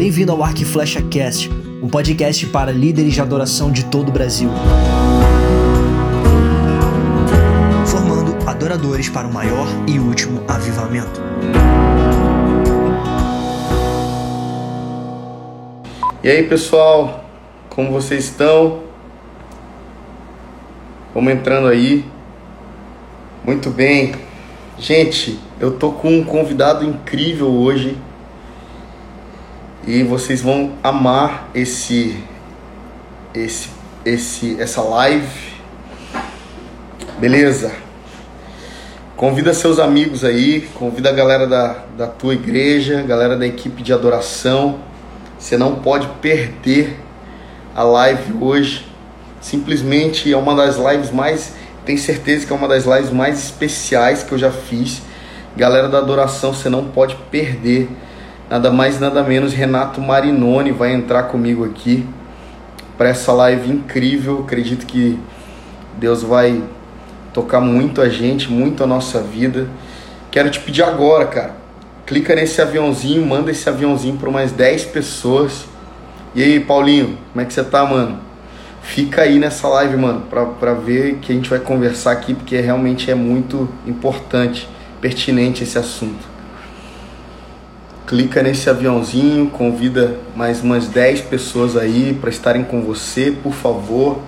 Bem-vindo ao Arc Flecha Cast, um podcast para líderes de adoração de todo o Brasil. Formando adoradores para o maior e último avivamento. E aí, pessoal, como vocês estão? Vamos entrando aí. Muito bem. Gente, eu tô com um convidado incrível hoje. E vocês vão amar esse esse esse essa live. Beleza? Convida seus amigos aí, convida a galera da, da tua igreja, galera da equipe de adoração. Você não pode perder a live hoje. Simplesmente é uma das lives mais, tenho certeza que é uma das lives mais especiais que eu já fiz. Galera da adoração, você não pode perder nada mais nada menos Renato Marinoni vai entrar comigo aqui para essa live incrível. Acredito que Deus vai tocar muito a gente, muito a nossa vida. Quero te pedir agora, cara, clica nesse aviãozinho, manda esse aviãozinho para mais 10 pessoas. E aí, Paulinho, como é que você tá, mano? Fica aí nessa live, mano, pra, pra ver que a gente vai conversar aqui, porque realmente é muito importante, pertinente esse assunto clica nesse aviãozinho, convida mais umas 10 pessoas aí para estarem com você, por favor.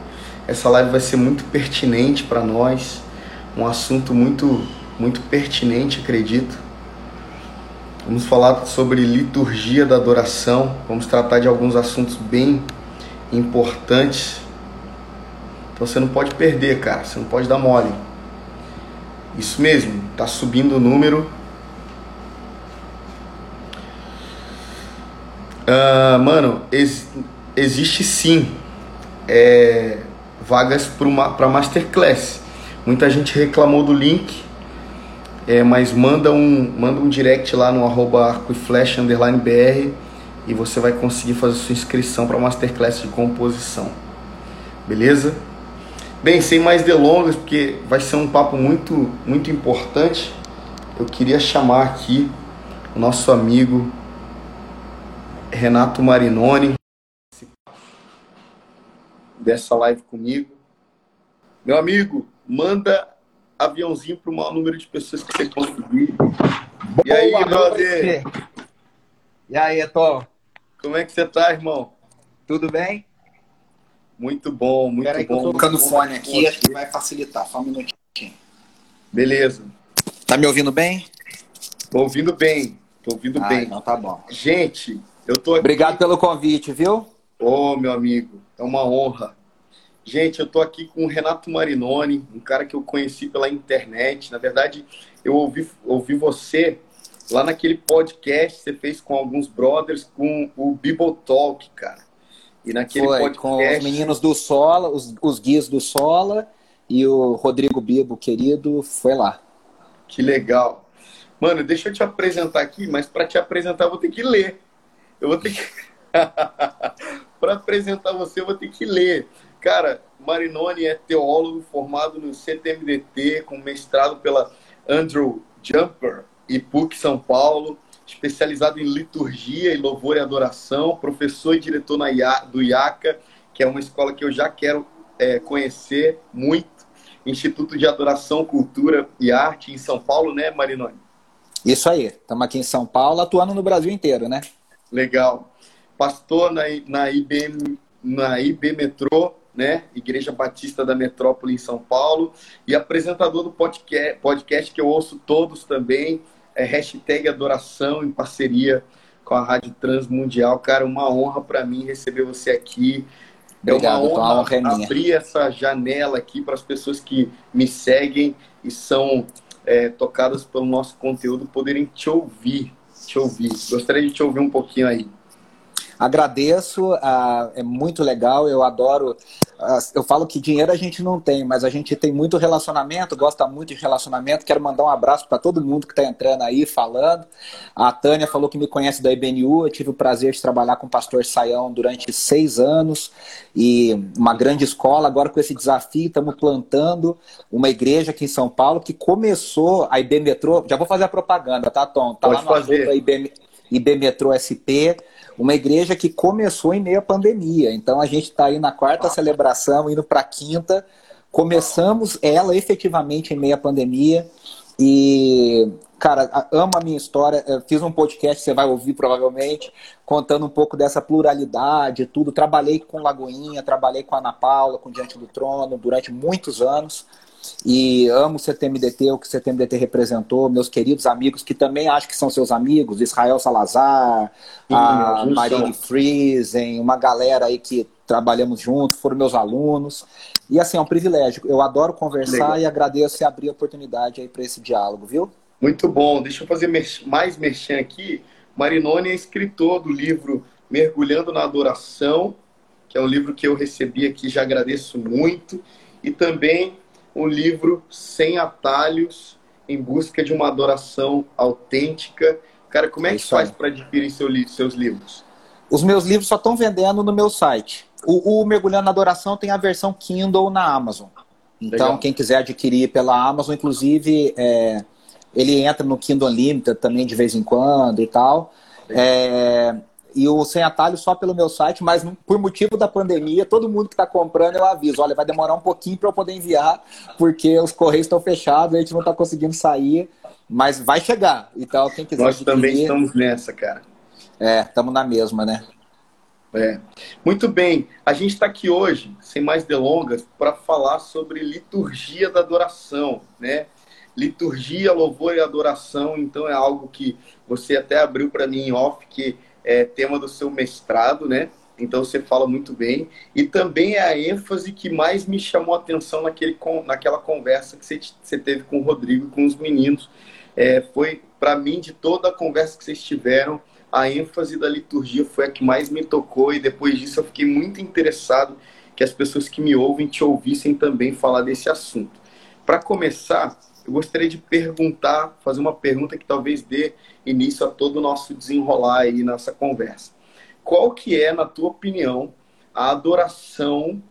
Essa live vai ser muito pertinente para nós, um assunto muito muito pertinente, acredito. Vamos falar sobre liturgia da adoração, vamos tratar de alguns assuntos bem importantes. Então você não pode perder, cara, você não pode dar mole. Isso mesmo, tá subindo o número Uh, mano, ex existe sim é, vagas para Masterclass. Muita gente reclamou do link, é, mas manda um, manda um direct lá no arroba arcoiflash underline br e você vai conseguir fazer sua inscrição para Masterclass de composição. Beleza? Bem, sem mais delongas, porque vai ser um papo muito, muito importante, eu queria chamar aqui o nosso amigo Renato Marinoni dessa live comigo. Meu amigo, manda aviãozinho para o maior número de pessoas que você conseguir. Boa e aí, brother? E aí, Eto? Como é que você tá, irmão? Tudo bem? Muito bom, muito Pera aí bom. Que eu tô colocando o fone aqui, acho que vai facilitar. Só um minutinho. Beleza. Tá me ouvindo bem? Tô ouvindo bem. Tô ouvindo ah, bem. Então tá bom. Gente, eu tô aqui... Obrigado pelo convite, viu? Ô, oh, meu amigo, é uma honra. Gente, eu tô aqui com o Renato Marinoni, um cara que eu conheci pela internet. Na verdade, eu ouvi, ouvi você lá naquele podcast que você fez com alguns brothers com o Bible Talk, cara. E naquele Foi, podcast... com os meninos do Sola, os, os guias do Sola e o Rodrigo Bibo, querido, foi lá. Que legal. Mano, deixa eu te apresentar aqui, mas para te apresentar eu vou ter que ler. Eu vou ter que. para apresentar você, eu vou ter que ler. Cara, Marinoni é teólogo formado no CTMDT, com mestrado pela Andrew Jumper e PUC São Paulo, especializado em liturgia e louvor e adoração, professor e diretor na IA, do IACA, que é uma escola que eu já quero é, conhecer muito. Instituto de Adoração, Cultura e Arte em São Paulo, né, Marinoni? Isso aí, estamos aqui em São Paulo, atuando no Brasil inteiro, né? Legal. Pastor na, na, IB, na IB Metrô, né? Igreja Batista da Metrópole em São Paulo. E apresentador do podcast, podcast que eu ouço todos também. É hashtag Adoração, em parceria com a Rádio Transmundial. Cara, uma honra para mim receber você aqui. Obrigado, é uma honra, honra abrir essa janela aqui para as pessoas que me seguem e são é, tocadas pelo nosso conteúdo poderem te ouvir te ouvir. Gostaria de te ouvir um pouquinho aí. Agradeço, uh, é muito legal, eu adoro. Uh, eu falo que dinheiro a gente não tem, mas a gente tem muito relacionamento, gosta muito de relacionamento. Quero mandar um abraço para todo mundo que está entrando aí falando. A Tânia falou que me conhece da IBNU, eu tive o prazer de trabalhar com o pastor Saião durante seis anos e uma grande escola. Agora, com esse desafio, estamos plantando uma igreja aqui em São Paulo que começou a IB Metrô. Já vou fazer a propaganda, tá, Tom? Tá Pode lá no fazer. IB, IB Metrô SP, uma igreja que começou em meio à pandemia. Então a gente está aí na quarta celebração, indo para a quinta. Começamos ela efetivamente em meio à pandemia. E, cara, amo a minha história. Eu fiz um podcast, você vai ouvir provavelmente, contando um pouco dessa pluralidade, tudo. Trabalhei com Lagoinha, trabalhei com a Ana Paula, com Diante do Trono, durante muitos anos. E amo o CTMDT, o que o CTMDT representou, meus queridos amigos, que também acho que são seus amigos, Israel Salazar, Sim, a Marine Friesen, uma galera aí que trabalhamos juntos, foram meus alunos. E assim, é um privilégio. Eu adoro conversar Legal. e agradeço e abrir a oportunidade aí para esse diálogo, viu? Muito bom. Deixa eu fazer mais merchan aqui. Marinone é escritor do livro Mergulhando na Adoração, que é um livro que eu recebi aqui, já agradeço muito. E também o livro Sem Atalhos, em busca de uma adoração autêntica. Cara, como é que faz para adquirir seu, seus livros? Os meus livros só estão vendendo no meu site. O, o, Mergulhando na Adoração tem a versão Kindle na Amazon. Então, Legal. quem quiser adquirir pela Amazon, inclusive, é, ele entra no Kindle Unlimited também de vez em quando e tal. É, e o Sem Atalho só pelo meu site, mas por motivo da pandemia, todo mundo que está comprando eu aviso, olha, vai demorar um pouquinho para eu poder enviar, porque os correios estão fechados, a gente não está conseguindo sair, mas vai chegar. Então, quem quiser Nós adquirir, também estamos nessa, cara. É, estamos na mesma, né? É. Muito bem, a gente está aqui hoje, sem mais delongas, para falar sobre liturgia da adoração, né? Liturgia, louvor e adoração, então é algo que você até abriu para mim em off, que é tema do seu mestrado, né? Então você fala muito bem. E também é a ênfase que mais me chamou a atenção naquele, naquela conversa que você, teve com o Rodrigo, com os meninos. É, foi, para mim, de toda a conversa que vocês tiveram, a ênfase da liturgia foi a que mais me tocou. E depois disso eu fiquei muito interessado que as pessoas que me ouvem te ouvissem também falar desse assunto. Para começar, eu gostaria de perguntar, fazer uma pergunta que talvez dê início a todo o nosso desenrolar aí nessa conversa. Qual que é, na tua opinião, a adoração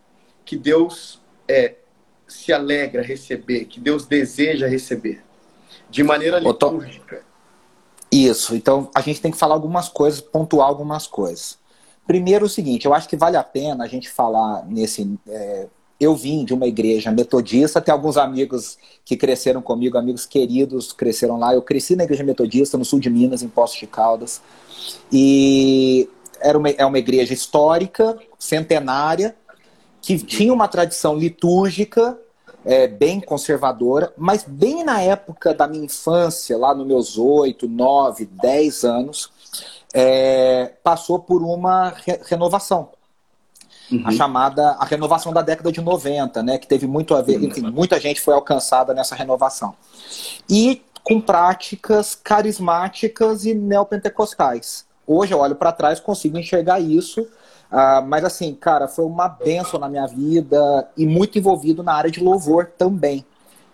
que Deus é, se alegra receber, que Deus deseja receber? De maneira litúrgica. Isso, então a gente tem que falar algumas coisas, pontuar algumas coisas. Primeiro, o seguinte, eu acho que vale a pena a gente falar nesse. É, eu vim de uma igreja metodista, tem alguns amigos que cresceram comigo, amigos queridos, cresceram lá. Eu cresci na igreja metodista, no sul de Minas, em Poços de Caldas. E era uma, é uma igreja histórica, centenária, que tinha uma tradição litúrgica é, bem conservadora, mas bem na época da minha infância, lá nos meus oito, nove, dez anos, é, passou por uma re renovação uhum. a chamada a renovação da década de 90, né, que teve muito a ver, uhum. enfim, muita gente foi alcançada nessa renovação. E com práticas carismáticas e neopentecostais. Hoje eu olho para trás consigo enxergar isso, uh, mas assim, cara, foi uma benção na minha vida e muito envolvido na área de louvor também.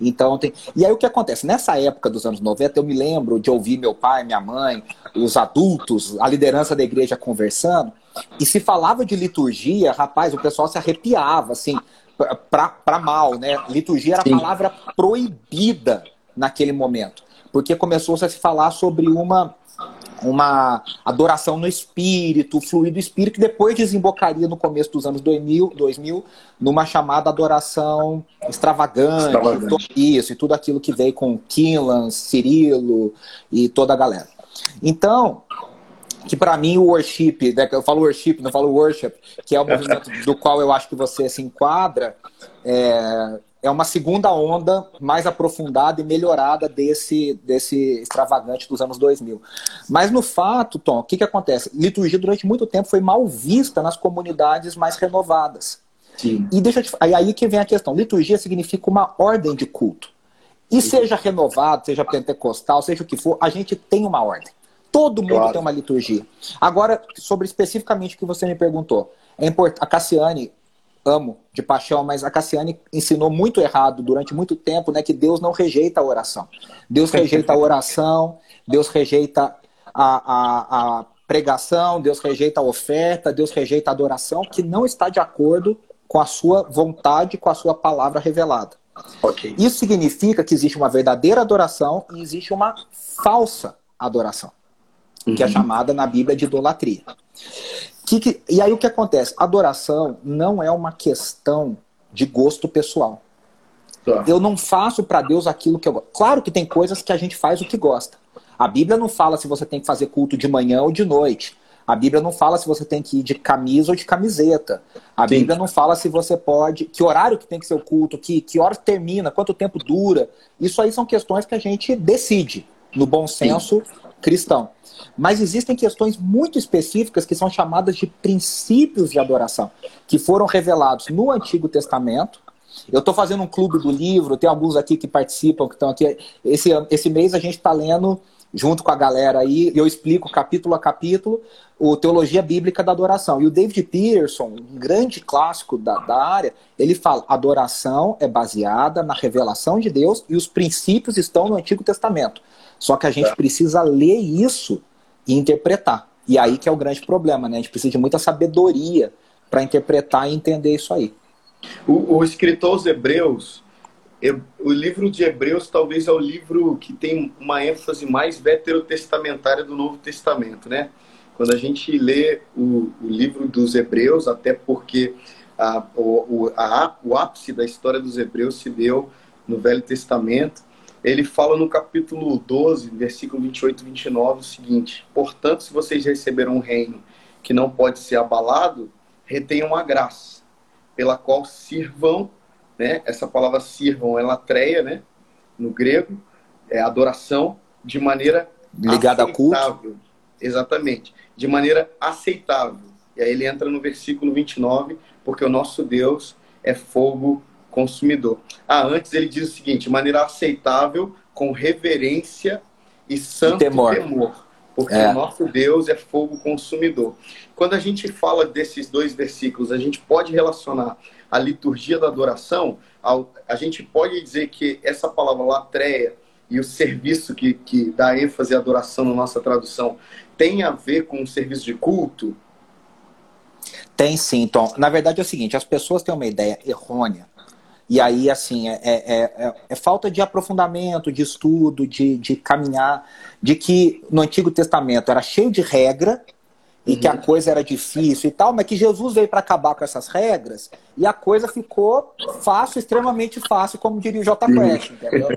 Então tem. E aí o que acontece? Nessa época dos anos 90, eu me lembro de ouvir meu pai, minha mãe, os adultos, a liderança da igreja conversando, e se falava de liturgia, rapaz, o pessoal se arrepiava, assim, para mal, né? Liturgia era a palavra proibida naquele momento, porque começou -se a se falar sobre uma uma adoração no espírito, fluir do espírito, que depois desembocaria no começo dos anos 2000, 2000 numa chamada adoração extravagante, extravagante. isso, e tudo aquilo que veio com Kinlan, Cirilo e toda a galera. Então, que para mim o worship, né, eu falo worship, não falo worship, que é o movimento do qual eu acho que você se enquadra, é, é uma segunda onda mais aprofundada e melhorada desse, desse extravagante dos anos 2000. Mas no fato, Tom, o que, que acontece? Liturgia durante muito tempo foi mal vista nas comunidades mais renovadas. Sim. E deixa te... aí, que vem a questão. Liturgia significa uma ordem de culto. E Sim. seja renovado, seja pentecostal, seja o que for, a gente tem uma ordem. Todo mundo claro. tem uma liturgia. Agora, sobre especificamente o que você me perguntou. É import... A Cassiane, amo de paixão, mas a Cassiane ensinou muito errado durante muito tempo, né? Que Deus não rejeita a oração. Deus rejeita a oração, Deus rejeita a, a, a pregação, Deus rejeita a oferta, Deus rejeita a adoração, que não está de acordo com a sua vontade, com a sua palavra revelada. Okay. Isso significa que existe uma verdadeira adoração e existe uma falsa adoração. Uhum. que é uhum. chamada na Bíblia de idolatria. Que, que, e aí o que acontece? Adoração não é uma questão de gosto pessoal. Tá. Eu não faço para Deus aquilo que eu gosto. Claro que tem coisas que a gente faz o que gosta. A Bíblia não fala se você tem que fazer culto de manhã ou de noite. A Bíblia não fala se você tem que ir de camisa ou de camiseta. A Sim. Bíblia não fala se você pode. Que horário que tem que ser o culto, que, que hora termina, quanto tempo dura. Isso aí são questões que a gente decide, no bom senso Sim. Cristão. Mas existem questões muito específicas que são chamadas de princípios de adoração, que foram revelados no Antigo Testamento eu estou fazendo um clube do livro, tem alguns aqui que participam, que estão aqui. Esse, esse mês a gente está lendo junto com a galera aí, eu explico capítulo a capítulo o Teologia Bíblica da Adoração. E o David Peterson, um grande clássico da, da área, ele fala: adoração é baseada na revelação de Deus e os princípios estão no Antigo Testamento. Só que a gente é. precisa ler isso e interpretar. E aí que é o grande problema, né? A gente precisa de muita sabedoria para interpretar e entender isso aí. O, o escritor aos Hebreus, o livro de Hebreus talvez é o livro que tem uma ênfase mais veterotestamentária do Novo Testamento, né? Quando a gente lê o, o livro dos Hebreus, até porque a, o, a, o ápice da história dos Hebreus se deu no Velho Testamento, ele fala no capítulo 12, versículo 28 e 29 o seguinte: Portanto, se vocês receberam um reino que não pode ser abalado, retenham a graça pela qual sirvam, né? Essa palavra sirvam é latreia, né? No grego, é adoração de maneira ligada a culto. Exatamente, de maneira aceitável. E aí ele entra no versículo 29, porque o nosso Deus é fogo consumidor. Ah, antes ele diz o seguinte: de maneira aceitável, com reverência e santo e temor. temor porque é. o nosso Deus é fogo consumidor. Quando a gente fala desses dois versículos, a gente pode relacionar a liturgia da adoração, ao, a gente pode dizer que essa palavra latreia e o serviço que, que dá ênfase à adoração na nossa tradução tem a ver com o serviço de culto? Tem sim, Tom. Na verdade é o seguinte, as pessoas têm uma ideia errônea e aí, assim, é, é, é, é, falta de aprofundamento, de estudo, de, de caminhar, de que no Antigo Testamento era cheio de regra e uhum. que a uhum. coisa era difícil e tal, mas que Jesus veio para acabar com essas regras e a coisa ficou fácil, extremamente fácil, como diria o J. Quest, entendeu?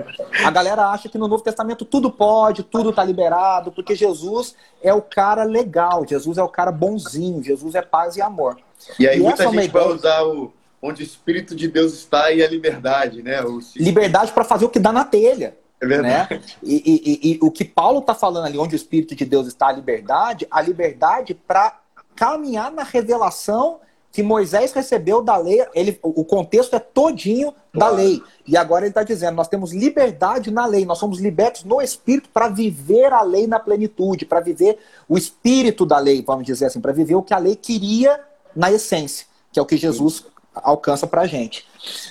A galera acha que no Novo Testamento tudo pode, tudo tá liberado, porque Jesus é o cara legal, Jesus é o cara bonzinho, Jesus é paz e amor. E aí e muita é gente vai usar o onde o Espírito de Deus está e a liberdade, né? O... Liberdade para fazer o que dá na telha. É verdade. Né? E, e, e, e o que Paulo está falando ali, onde o Espírito de Deus está, a liberdade, a liberdade para caminhar na revelação que Moisés recebeu da lei. Ele, o contexto é todinho da lei. E agora ele está dizendo: nós temos liberdade na lei, nós somos libertos no Espírito para viver a lei na plenitude, para viver o espírito da lei, vamos dizer assim, para viver o que a lei queria na essência, que é o que Jesus alcança para a gente.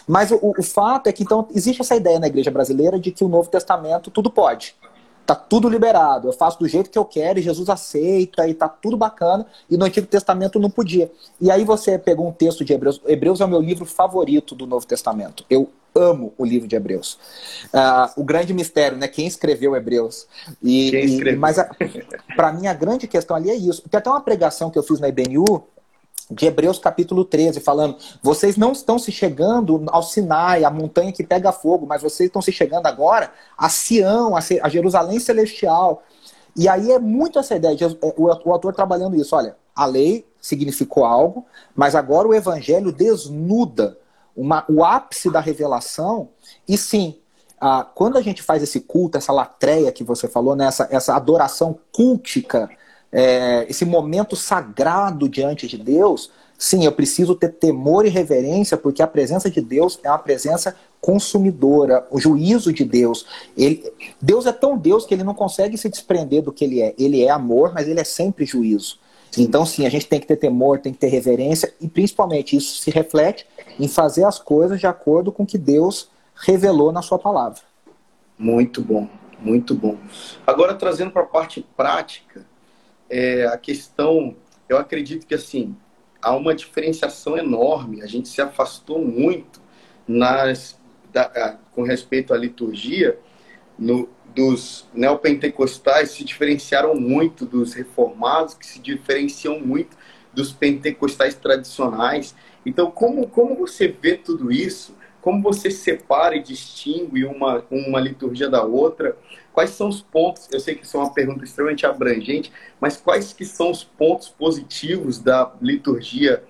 Mas o, o, fato é que então existe essa ideia na igreja brasileira de que o Novo Testamento tudo pode. Tá tudo liberado, eu faço do jeito que eu quero e Jesus aceita e tá tudo bacana, e no Antigo Testamento não podia. E aí você pegou um texto de Hebreus. Hebreus é o meu livro favorito do Novo Testamento. Eu amo o livro de Hebreus. Uh, o grande mistério, né? Quem escreveu Hebreus? E, Quem escreveu? E, mas para mim a grande questão ali é isso. Tem até uma pregação que eu fiz na IBNU, de Hebreus capítulo 13, falando: vocês não estão se chegando ao Sinai, a montanha que pega fogo, mas vocês estão se chegando agora a Sião, a Jerusalém celestial. E aí é muito essa ideia, de, é, o, autor trabalhando isso. Olha, a lei significou algo, mas agora o evangelho desnuda uma, o ápice da revelação. E sim, ah, quando a gente faz esse culto, essa latreia que você falou, né, essa, essa adoração cultica é, esse momento sagrado diante de Deus, sim, eu preciso ter temor e reverência, porque a presença de Deus é uma presença consumidora, o juízo de Deus. Ele, Deus é tão Deus que ele não consegue se desprender do que ele é. Ele é amor, mas ele é sempre juízo. Então, sim, a gente tem que ter temor, tem que ter reverência, e principalmente isso se reflete em fazer as coisas de acordo com o que Deus revelou na sua palavra. Muito bom, muito bom. Agora, trazendo para a parte prática, é, a questão, eu acredito que assim, há uma diferenciação enorme, a gente se afastou muito nas, da, com respeito à liturgia, no, dos neopentecostais se diferenciaram muito dos reformados, que se diferenciam muito dos pentecostais tradicionais. Então, como, como você vê tudo isso? Como você separa e distingue uma, uma liturgia da outra? Quais são os pontos? Eu sei que isso é uma pergunta extremamente abrangente, mas quais que são os pontos positivos da liturgia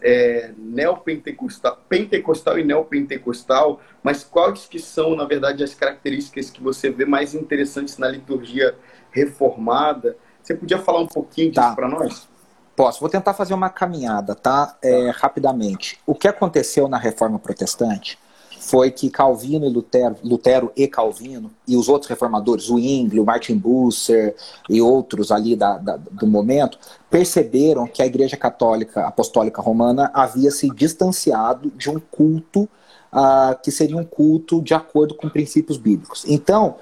é, neopentecostal, pentecostal e neopentecostal, mas quais que são, na verdade, as características que você vê mais interessantes na liturgia reformada? Você podia falar um pouquinho disso tá. para nós? Posso. Vou tentar fazer uma caminhada, tá? É, rapidamente. O que aconteceu na Reforma Protestante foi que Calvino e Lutero, Lutero e Calvino, e os outros reformadores, o Zwingli, o Martin Bucer e outros ali da, da, do momento, perceberam que a Igreja Católica Apostólica Romana havia se distanciado de um culto uh, que seria um culto de acordo com princípios bíblicos. Então,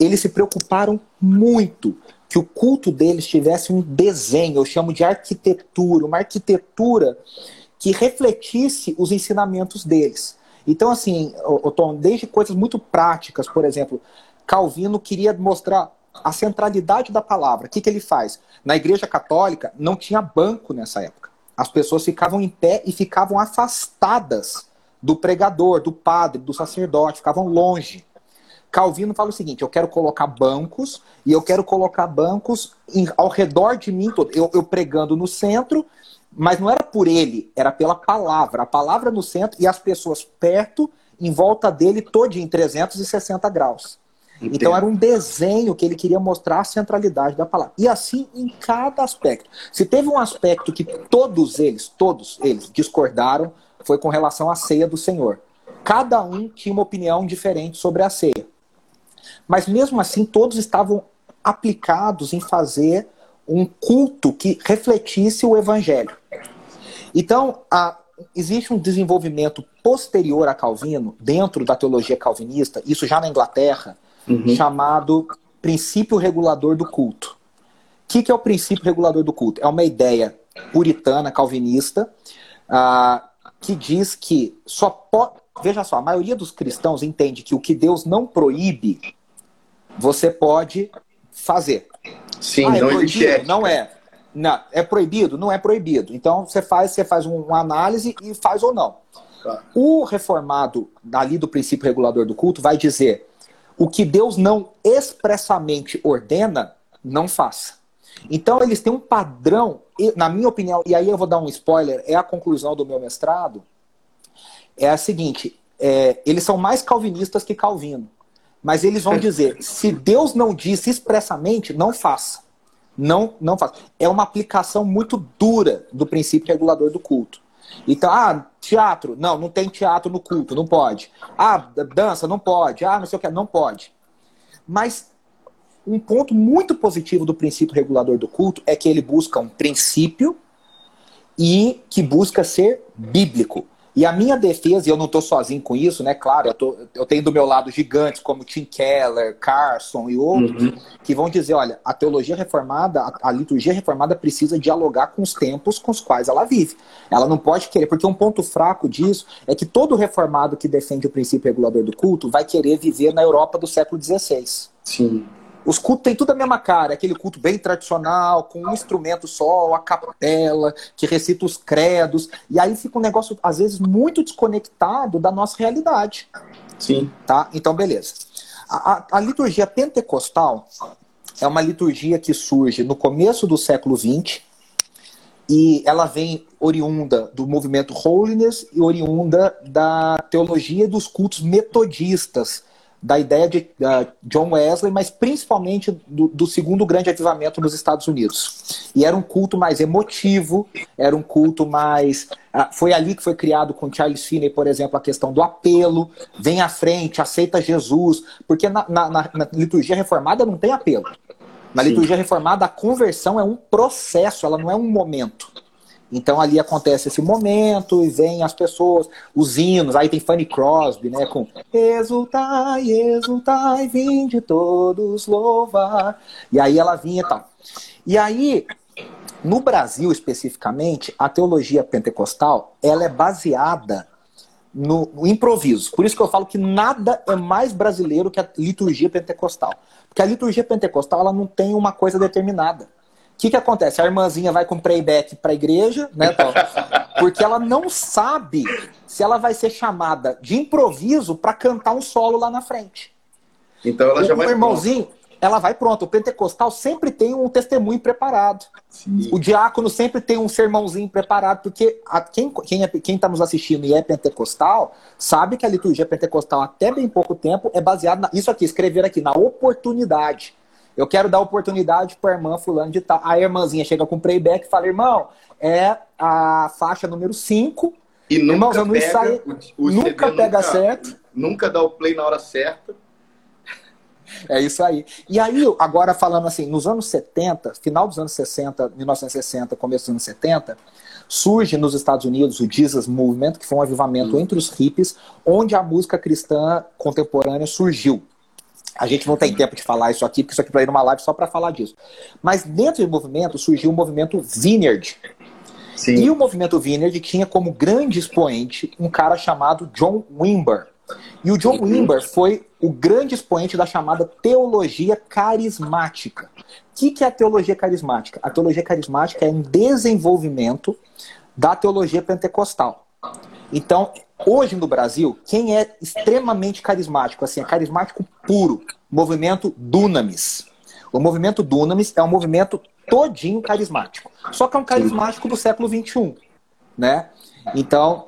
eles se preocuparam muito que o culto deles tivesse um desenho, eu chamo de arquitetura, uma arquitetura que refletisse os ensinamentos deles. Então, assim, o, Tom, desde coisas muito práticas, por exemplo, Calvino queria mostrar a centralidade da palavra. O que, que ele faz? Na Igreja Católica não tinha banco nessa época. As pessoas ficavam em pé e ficavam afastadas do pregador, do padre, do sacerdote, ficavam longe. Calvino fala o seguinte: eu quero colocar bancos e eu quero colocar bancos em, ao redor de mim todo. Eu, eu, pregando no centro, mas não era por ele, era pela palavra. A palavra no centro e as pessoas perto, em volta dele, todo em 360 graus. Entendo. Então era um desenho que ele queria mostrar a centralidade da palavra. E assim em cada aspecto. Se teve um aspecto que todos eles, todos eles discordaram, foi com relação à ceia do Senhor. Cada um tinha uma opinião diferente sobre a ceia. Mas mesmo assim, todos estavam aplicados em fazer um culto que refletisse o evangelho. Então, a, existe um desenvolvimento posterior a Calvino, dentro da teologia calvinista, isso já na Inglaterra, uhum. chamado princípio regulador do culto. O que, que, é o princípio regulador do culto? É uma ideia puritana, calvinista, uh, que diz que só pode. Veja só, a maioria dos cristãos entende que o que Deus não proíbe, você pode fazer. Sim, ah, é não proibido? Não é. Não, é proibido? Não é proibido. Então você faz, você faz uma análise e faz ou não. Tá. O reformado, ali do princípio regulador do culto, vai dizer o que Deus não expressamente ordena, não faça. Então eles têm um padrão, na minha opinião, e aí eu vou dar um spoiler, é a conclusão do meu mestrado, é a seguinte, é, eles são mais calvinistas que Calvino. Mas eles vão dizer: se Deus não disse expressamente, não faça. Não, não faça. É uma aplicação muito dura do princípio regulador do culto. Então, ah, teatro, não, não tem teatro no culto, não pode. Ah, dança, não pode. Ah, não sei o que, não pode. Mas um ponto muito positivo do princípio regulador do culto é que ele busca um princípio e que busca ser bíblico. E a minha defesa, e eu não estou sozinho com isso, né? Claro, eu, tô, eu, tenho do meu lado gigantes como Tim Keller, Carson e outros, uhum. que vão dizer: olha, a teologia reformada, a, a, liturgia reformada precisa dialogar com os tempos com os quais ela vive. Ela não pode querer, porque um ponto fraco disso é que todo reformado que defende o princípio regulador do culto vai querer viver na Europa do século XVI. Sim. Os cultos têm tudo a mesma cara, aquele culto bem tradicional, com um instrumento só, a capela, que recita os credos. E aí fica um negócio, às vezes, muito desconectado da nossa realidade. Sim. Tá? Então, beleza. A, a, a liturgia pentecostal é uma liturgia que surge no começo do século XX e ela vem oriunda do movimento Holiness e oriunda da teologia dos cultos metodistas, da ideia de uh, John Wesley, mas principalmente do, do, segundo grande avivamento nos Estados Unidos. E era um culto mais emotivo, era um culto mais. Uh, foi ali que foi criado com Charles Finney, por exemplo, a questão do apelo, vem à frente, aceita Jesus, porque na, na, na liturgia reformada não tem apelo. Na Sim. liturgia reformada, a conversão é um processo, ela não é um momento. Então ali acontece esse momento e vem as pessoas, os hinos, aí tem Fanny Crosby, né, com Exultai, exultai, vinde todos louvar. E aí ela vinha e tal. E aí, no Brasil especificamente, a teologia pentecostal, ela é baseada no, no, improviso. Por isso que eu falo que nada é mais brasileiro que a liturgia pentecostal. Porque a liturgia pentecostal ela não tem uma coisa determinada. O que, que acontece? A irmãzinha vai com playback para a igreja, né, Tom? Porque ela não sabe se ela vai ser chamada de improviso para cantar um solo lá na frente. Então ela já o vai. irmãozinho, ela vai pronto. O pentecostal sempre tem um testemunho preparado. Sim. O diácono sempre tem um sermãozinho preparado, porque a, quem quem é, quem está nos assistindo e é pentecostal sabe que a liturgia pentecostal até bem pouco tempo é baseada isso aqui, escrever aqui na oportunidade. Eu quero dar oportunidade para a irmã fulano de tal. A irmãzinha chega com playback e fala: "Irmão, é a faixa número 5". E nunca Irmãos, pega, o, o nunca pega nunca, certo. Nunca dá o play na hora certa. É isso aí. E aí, agora falando assim, nos anos 70, final dos anos 60, 1960, começo dos anos 70, surge nos Estados Unidos o Jesus Movement, que foi um avivamento hum. entre os hippies, onde a música cristã contemporânea surgiu. A gente não tem tempo de falar isso aqui, porque isso aqui vai ir numa live só para falar disso. Mas dentro do movimento surgiu o movimento Vineyard. Sim. E o movimento Vineyard tinha como grande expoente um cara chamado John Wimber. E o John Wimber foi o grande expoente da chamada teologia carismática. O que, que é a teologia carismática? A teologia carismática é um desenvolvimento da teologia pentecostal. Então, hoje no Brasil, quem é extremamente carismático, assim, é carismático puro, movimento Dunamis. O movimento Dunamis é um movimento todinho carismático. Só que é um carismático do século XXI, né? Então,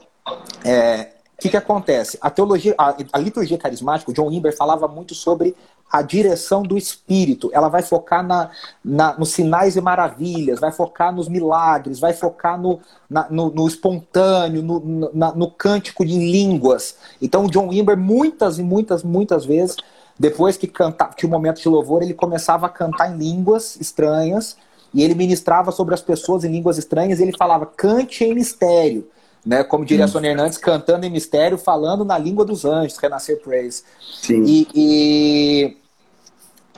é, o que, que acontece? A teologia, a, a liturgia carismática, o John Wimber falava muito sobre a direção do Espírito. Ela vai focar na, na, nos sinais e maravilhas, vai focar nos milagres, vai focar no, na, no, no, espontâneo, no, na, no cântico de línguas. Então, o John Wimber, muitas e muitas, muitas vezes, depois que cantava, tinha um momento de louvor, ele começava a cantar em línguas estranhas e ele ministrava sobre as pessoas em línguas estranhas e ele falava: cante em mistério né? Como diria a Sônia Hernandes, cantando em mistério, falando na língua dos anjos, Renascer Praise. Sim. E, e,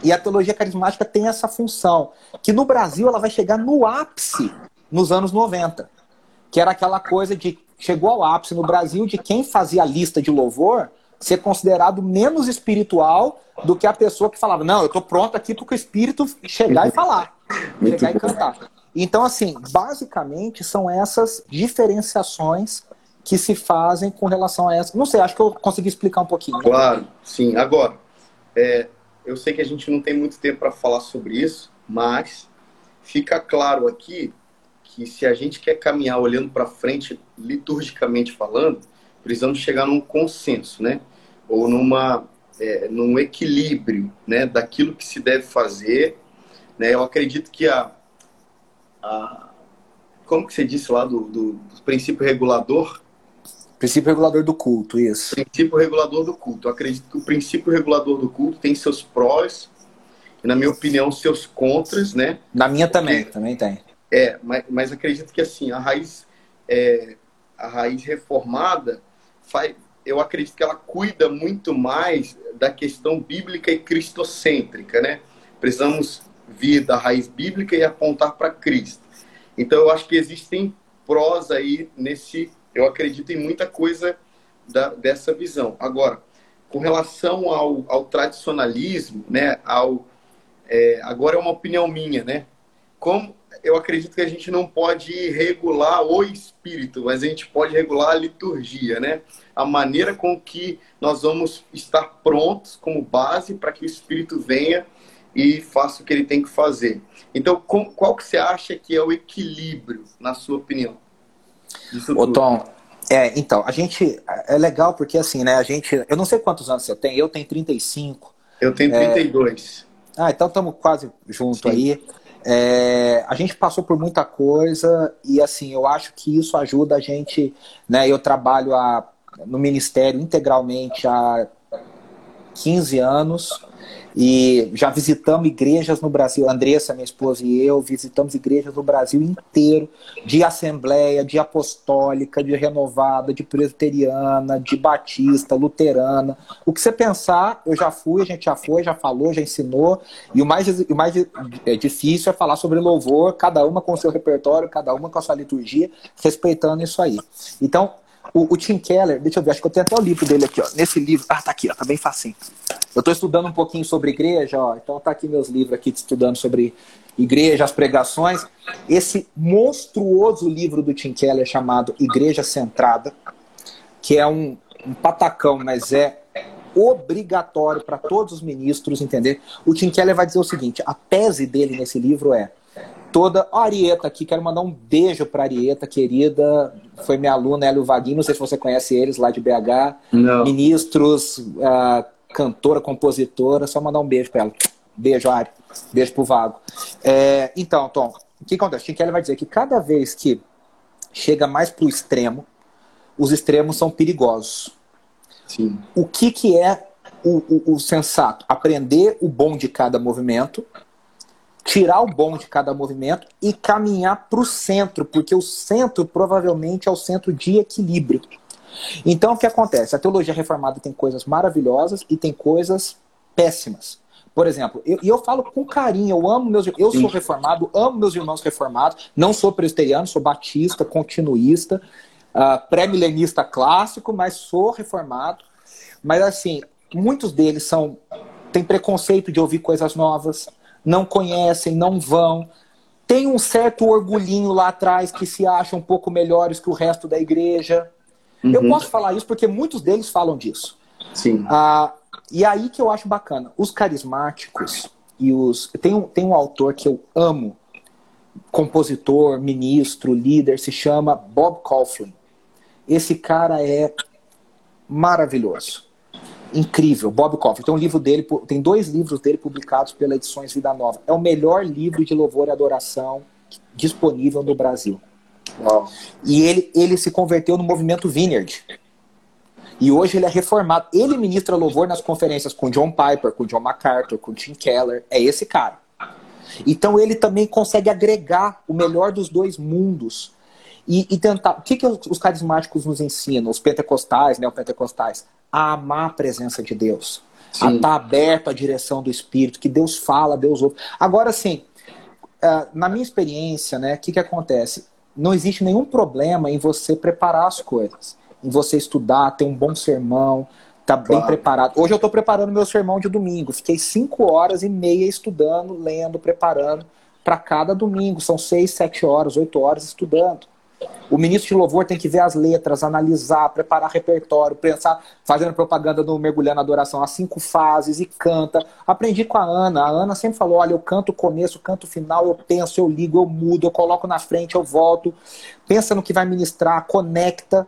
e, a teologia carismática tem essa função, que no Brasil ela vai chegar no ápice nos anos 90, que era aquela coisa de chegou ao ápice no Brasil de quem fazia a lista de louvor ser considerado menos espiritual do que a pessoa que falava, não, eu estou pronto aqui para o Espírito chegar e falar, chegar e cantar. Então, assim, basicamente são essas diferenciações que se fazem com relação a essa. Não sei, acho que eu consegui explicar um pouquinho. Né? Claro, sim. Agora, é, eu sei que a gente não tem muito tempo para falar sobre isso, mas fica claro aqui que se a gente quer caminhar olhando para frente, liturgicamente falando, precisamos chegar num consenso, né? Ou numa, é, num equilíbrio, né? Daquilo que se deve fazer. Né? Eu acredito que a, a, como que você disse lá do, do, do, princípio regulador? Princípio regulador do culto, isso. Princípio regulador do culto. Eu acredito que o princípio regulador do culto tem seus prós e, na minha opinião, seus contras, né? Na minha também, Porque, também tem. É, mas, mas acredito que assim, a raiz, é, a raiz reformada, faz, eu acredito que ela cuida muito mais da questão bíblica e cristocêntrica, né? Precisamos vir da raiz bíblica e apontar para Cristo. Então eu acho que existem prós aí nesse, eu acredito em muita coisa da, dessa visão. Agora, com relação ao, ao tradicionalismo, né, ao é, agora é uma opinião minha, né? Como eu acredito que a gente não pode regular o espírito, mas a gente pode regular a liturgia, né? A maneira com que nós vamos estar prontos como base para que o espírito venha e faça o que ele tem que fazer. Então, qual que você acha que é o equilíbrio, na sua opinião? Ô, Tom, é, então, a gente. É legal porque assim, né? A gente. Eu não sei quantos anos você tem, eu tenho 35. Eu tenho 32. É, ah, então estamos quase junto Sim. aí. É, a gente passou por muita coisa e assim, eu acho que isso ajuda a gente, né? Eu trabalho a, no Ministério integralmente há 15 anos. E já visitamos igrejas no Brasil, Andressa, minha esposa e eu, visitamos igrejas no Brasil inteiro, de assembleia, de apostólica, de renovada, de presbiteriana, de batista, luterana. O que você pensar, eu já fui, a gente já foi, já falou, já ensinou. E o mais, o mais é, difícil é falar sobre louvor, cada uma com o seu repertório, cada uma com a sua liturgia, respeitando isso aí. Então, O, o, Tim Keller, deixa eu ver, acho que eu tenho até o livro dele aqui, ó. Nesse livro. Ah, tá aqui, ó, tá bem facinho. Eu estou estudando um pouquinho sobre igreja, ó. Então tá aqui meus livros aqui estudando sobre igreja, as pregações. Esse monstruoso livro do Tim Keller chamado Igreja Centrada, que é um, um patacão, mas é obrigatório para todos os ministros entender. O Tim Keller vai dizer o seguinte: a tese dele nesse livro é toda. a Arieta aqui, quero mandar um beijo para Arieta, querida. Foi minha aluna, Hélio Vaguinho, não sei se você conhece eles, lá de BH. Não. Ministros, uh, cantora, compositora, só mandar um beijo para ela. Beijo, Ari. Beijo pro Vago. É, então, Tom, o que acontece? Tim Keller vai dizer que cada vez que chega mais pro extremo, os extremos são perigosos. Sim. O que, que é o, o, o sensato? Aprender o bom de cada movimento tirar o bom de cada movimento e caminhar para o centro, porque o centro provavelmente é o centro de equilíbrio. Então, o que acontece? A teologia reformada tem coisas maravilhosas e tem coisas péssimas. Por exemplo, e eu, eu, falo com carinho, eu amo meus eu sou reformado, amo meus irmãos reformados, não sou presbiteriano, sou batista, continuista, uh, pré-milenista clássico, mas sou reformado. Mas assim, muitos deles são têm preconceito de ouvir coisas novas, não conhecem, não vão. Tem um certo orgulhinho lá atrás que se acham um pouco melhores que o resto da igreja. Uhum. Eu posso falar isso porque muitos deles falam disso. Sim. Ah, e aí que eu acho bacana. Os carismáticos e os. Tem um, tem um autor que eu amo, compositor, ministro, líder, se chama Bob Kauflin. Esse cara é maravilhoso incrível, Bob Kaufman. Tem um livro dele, tem dois livros dele publicados pela Edições Vida Nova. É o melhor livro de louvor e adoração disponível no Brasil. E ele, ele se converteu no movimento Vineyard. E hoje ele é reformado. Ele ministra louvor nas conferências com John Piper, com John MacArthur, com Tim Keller. É esse cara. Então ele também consegue agregar o melhor dos dois mundos. E, e tentar. O que, que os carismáticos nos ensinam? Os pentecostais, neopentecostais? A amar a presença de Deus, sim. a estar tá aberto à direção do Espírito, que Deus fala, Deus ouve. Agora, sim, é, na minha experiência, né, o que, que acontece? Não existe nenhum problema em você preparar as coisas, em você estudar, ter um bom sermão, tá claro. bem preparado. Hoje eu estou preparando meu sermão de domingo. Fiquei cinco horas e meia estudando, lendo, preparando para cada domingo. São seis, sete horas, oito horas estudando. O ministro de louvor tem que ver as letras, analisar, preparar repertório, pensar, fazendo propaganda no Mergulhando Adoração, as cinco fases e canta. Aprendi com a Ana. A Ana sempre falou: olha, eu canto o começo, canto o final, eu penso, eu ligo, eu mudo, eu coloco na frente, eu volto. Pensa no que vai ministrar, conecta.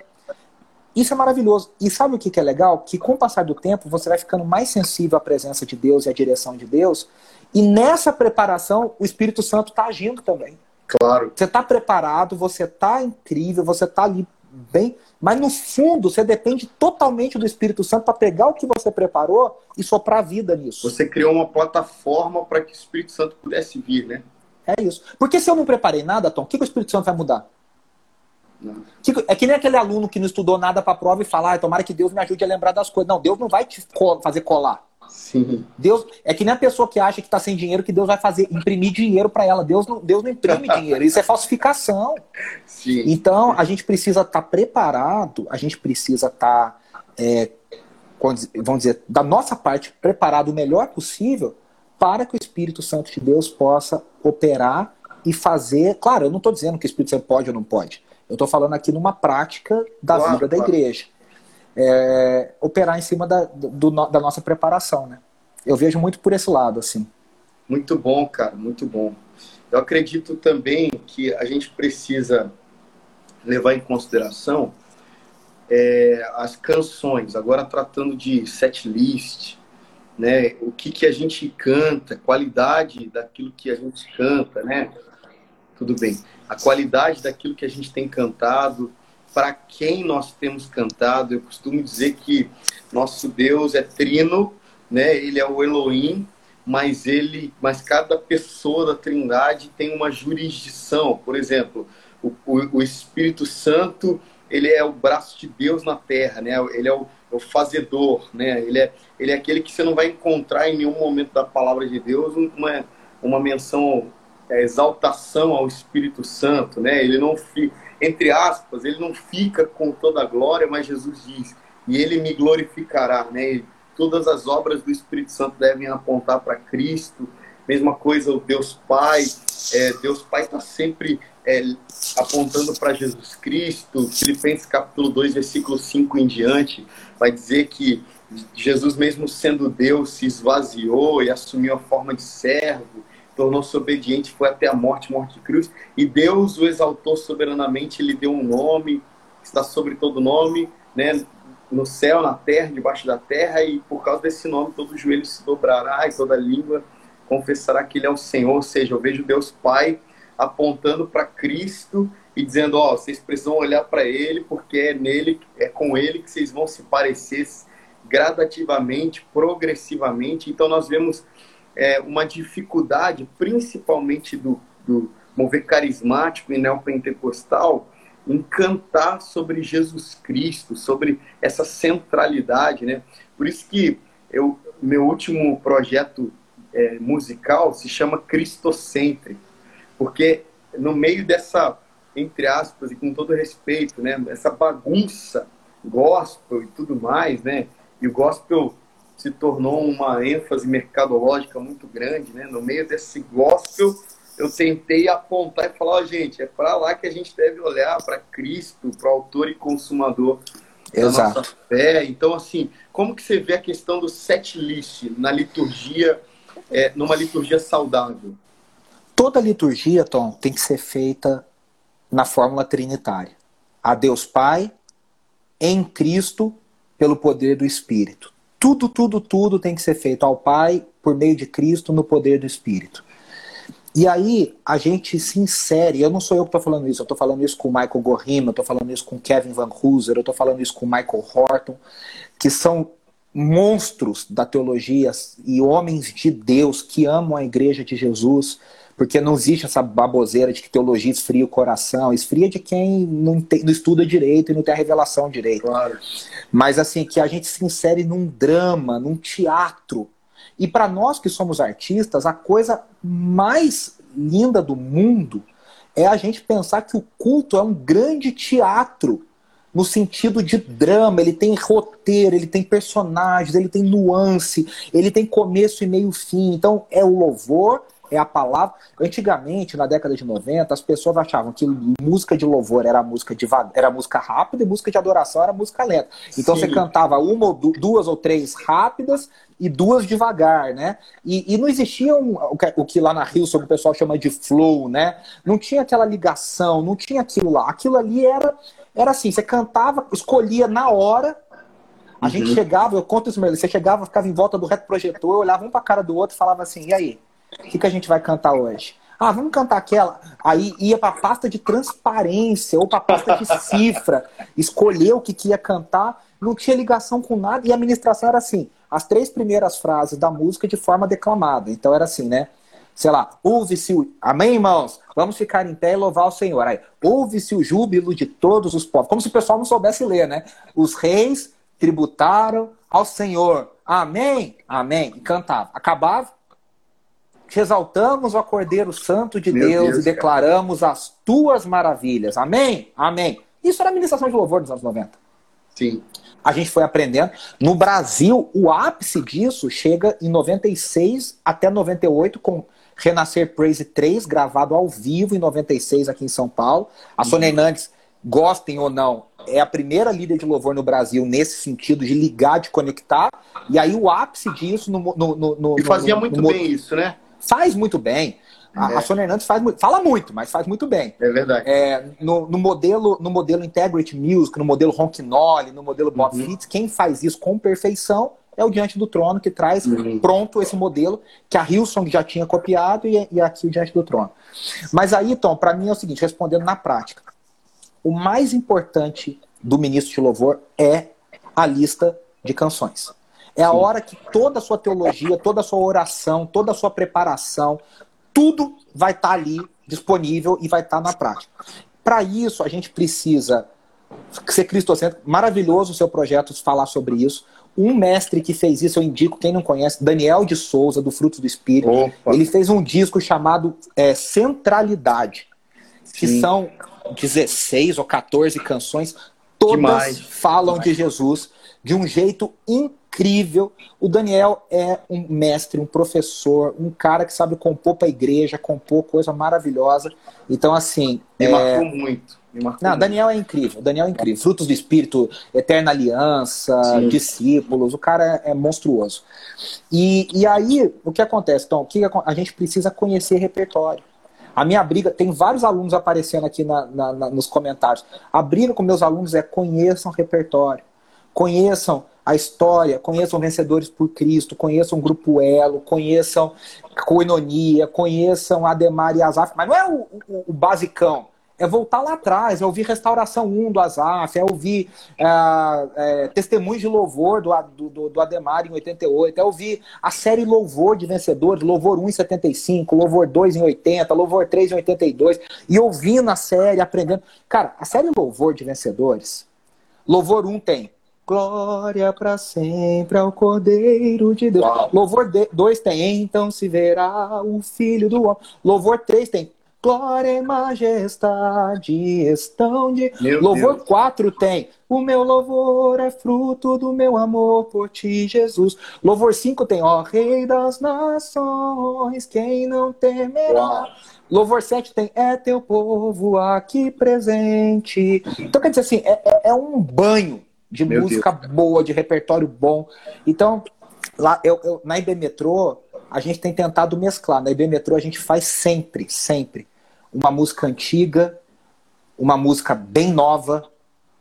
Isso é maravilhoso. E sabe o que é legal? Que com o passar do tempo você vai ficando mais sensível à presença de Deus e à direção de Deus. E nessa preparação, o Espírito Santo está agindo também. Claro. Você está preparado, você está incrível, você está ali bem, mas no fundo você depende totalmente do Espírito Santo para pegar o que você preparou e soprar a vida nisso. Você criou uma plataforma para que o Espírito Santo pudesse vir, né? É isso. Porque se eu não preparei nada, Tom, o que, que o Espírito Santo vai mudar? Não. É que nem aquele aluno que não estudou nada para a prova e fala, ah, tomara que Deus me ajude a lembrar das coisas. Não, Deus não vai te fazer colar. Sim. Deus é que nem a pessoa que acha que está sem dinheiro que Deus vai fazer imprimir dinheiro para ela. Deus não, Deus não imprime dinheiro. Isso é falsificação. Sim. Então a gente precisa estar tá preparado. A gente precisa estar, tá, é, vamos dizer, da nossa parte preparado o melhor possível para que o Espírito Santo de Deus possa operar e fazer. Claro, eu não estou dizendo que o Espírito Santo pode ou não pode. Eu estou falando aqui numa prática da claro, vida da claro. igreja é, operar em cima da, do, da nossa preparação, né? Eu vejo muito por esse lado, assim. Muito bom, cara, muito bom. Eu acredito também que a gente precisa levar em consideração é, as canções, agora tratando de set list, né? O que, que a gente canta, qualidade daquilo que a gente canta, né? Tudo bem. A qualidade daquilo que a gente tem cantado, para quem nós temos cantado. Eu costumo dizer que nosso Deus é trino, né? Ele é o Elohim, mas ele, mas cada pessoa da Trindade tem uma jurisdição. Por exemplo, o, o, o Espírito Santo ele é o braço de Deus na Terra, né? Ele é o, é o, fazedor, né? Ele é, ele é aquele que você não vai encontrar em nenhum momento da palavra de Deus uma, uma menção a exaltação ao Espírito Santo, né? Ele não fica, entre aspas, ele não fica com toda a glória, mas Jesus diz, e ele me glorificará, né? E todas as obras do Espírito Santo devem apontar para Cristo. Mesma coisa o Deus Pai, é, Deus Pai está sempre é, apontando para Jesus Cristo. Filipenses capítulo 2, versículo 5 em diante, vai dizer que Jesus, mesmo sendo Deus, se esvaziou e assumiu a forma de servo, tornou-se obediente, foi até a morte, morte de cruz, e Deus o exaltou soberanamente, lhe deu um nome, está sobre todo nome, né, no céu, na terra, debaixo da terra, e por causa desse nome todo joelho se dobrará e toda língua confessará que ele é o Senhor, ou seja, eu vejo Deus Pai apontando para Cristo e dizendo, ó, oh, vocês precisam olhar para ele, porque é nele, é com ele que vocês vão se parecer gradativamente, progressivamente. Então nós vemos é, uma dificuldade, principalmente do, do mover carismático e neopentecostal, em cantar sobre Jesus Cristo, sobre essa centralidade, né? Por isso que eu, meu último projeto é, musical se chama Cristocêntrico, porque no meio dessa, entre aspas, e com todo respeito, né, essa bagunça gospel e tudo mais, né, e o gospel se tornou uma ênfase mercadológica muito grande, né, no meio desse gospel eu tentei apontar e falar, oh, gente, é para lá que a gente deve olhar para Cristo, para o autor e consumador Exato. da nossa fé. Então, assim, como que você vê a questão do set list na liturgia é, numa liturgia saudável? Toda liturgia, Tom, tem que ser feita na fórmula trinitária. A Deus Pai, em Cristo, pelo poder do Espírito. Tudo, tudo, tudo tem que ser feito ao Pai, por meio de Cristo, no poder do Espírito. E aí a gente se insere, eu não sou eu que estou falando isso, eu estou falando isso com o Michael Gorrima, eu estou falando isso com Kevin Van Hooser, eu estou falando isso com o Michael Horton, que são monstros da teologia e homens de Deus que amam a igreja de Jesus, porque não existe essa baboseira de que teologia esfria o coração, esfria de quem não, tem, não estuda direito e não tem a revelação direito. Claro. Mas assim, que a gente se insere num drama, num teatro. E para nós que somos artistas, a coisa mais linda do mundo é a gente pensar que o culto é um grande teatro no sentido de drama, ele tem roteiro, ele tem personagens, ele tem nuance, ele tem começo e meio fim. Então é o louvor, é a palavra. Antigamente, na década de 90, as pessoas achavam que música de louvor era música de era música rápida e música de adoração era música lenta. Então Sim. você cantava uma ou duas ou três rápidas e duas devagar, né? E, e não existia um, o, que, o que lá na Rio o pessoal chama de flow, né? Não tinha aquela ligação, não tinha aquilo lá. Aquilo ali era era assim, você cantava, escolhia na hora. A uhum. gente chegava, eu conto isso mesmo, você chegava, ficava em volta do reto projetor, olhava um pra cara do outro e falava assim, e aí, o que, que a gente vai cantar hoje? Ah, vamos cantar aquela. Aí ia para pasta de transparência ou para pasta de cifra, escolher o que, que ia cantar, não tinha ligação com nada e a administração era assim: as três primeiras frases da música de forma declamada. Então era assim, né? sei lá, ouve-se o. Amém, irmãos? Vamos ficar em pé e louvar o Senhor. Aí, ouve-se o júbilo de todos os povos. Como se o pessoal não soubesse ler, né? Os reis tributaram ao Senhor. Amém? Amém. E cantava. Acabava. Exaltamos o Cordeiro Santo de Deus, Deus, e declaramos cara. as tuas maravilhas. Amém? Amém. Isso era a ministração de louvor dos anos 90. Sim. A gente foi aprendendo. No Brasil, o ápice disso chega em 96 até 98 com Renascer Praise 3, gravado ao vivo em 96 aqui em São Paulo. A Sônia uhum. Hernandes, gostem ou não, é a primeira líder de louvor no Brasil nesse sentido de ligar, de conectar. E aí o ápice disso no. no, no, no e fazia muito bem isso, né? Faz muito bem. A, é. a Sônia Hernandes faz, fala muito, mas faz muito bem. É verdade. É, no, no, modelo, no modelo Integrity Music, no modelo Ronquinoli, no modelo Bob uhum. Fitts, quem faz isso com perfeição é o Diante do Trono, que traz uhum. pronto esse modelo que a Hillsong já tinha copiado e, e aqui o Diante do Trono. Mas aí, Tom, para mim é o seguinte, respondendo na prática, o mais importante do ministro de louvor é a lista de canções. É a Sim. hora que toda a sua teologia, toda a sua oração, toda a sua preparação, tudo vai estar tá ali disponível e vai estar tá na prática. Para isso, a gente precisa ser cristocêntrico. Maravilhoso o seu projeto falar sobre isso. Um mestre que fez isso, eu indico, quem não conhece, Daniel de Souza, do Frutos do Espírito. Opa. Ele fez um disco chamado é, Centralidade, que Sim. são 16 ou 14 canções, todas Demais. falam Demais. de Jesus de um jeito incrível. O Daniel é um mestre, um professor, um cara que sabe compor para a igreja, compor coisa maravilhosa. Então, assim. Me é... marcou muito. Me marcou Não, muito. Daniel é incrível. Daniel é incrível. Frutos do Espírito, Eterna Aliança, Sim. discípulos. O cara é, é monstruoso. E, e aí, o que acontece? Então, o que a gente precisa conhecer repertório. A minha briga, tem vários alunos aparecendo aqui na, na, na, nos comentários. A briga com meus alunos é conheçam repertório. Conheçam a história, conheçam Vencedores por Cristo, conheçam Grupo Elo, conheçam Coinonia, conheçam Ademar e Azaf, mas não é o, o, o basicão é voltar lá atrás, é ouvir Restauração 1 do Azaf, é ouvir é, é, Testemunhos de Louvor do, do, do, Ademar em 88, é ouvir a série Louvor de Vencedores, Louvor 1 em 75, Louvor 2 em 80, Louvor 3 em 82, e ouvindo a série, aprendendo. Cara, a série Louvor de Vencedores, Louvor 1 tem Glória para sempre ao Cordeiro de Deus. Uau. Louvor 2 tem, então se verá o Filho do Homem. Louvor 3 tem, Glória e majestade estão de. Meu louvor Deus. 4 tem. O meu louvor é fruto do meu amor por ti, Jesus. Louvor 5 tem. Ó Rei das Nações, quem não temerá. Uau. Louvor 7 tem. É teu povo aqui presente. Então quer dizer assim, é, é, é um banho de meu música Deus. boa, de repertório bom. Então, lá eu, eu, na IB Metrô, a gente tem tentado mesclar. Na IB Metrô a gente faz sempre, sempre uma música antiga, uma música bem nova,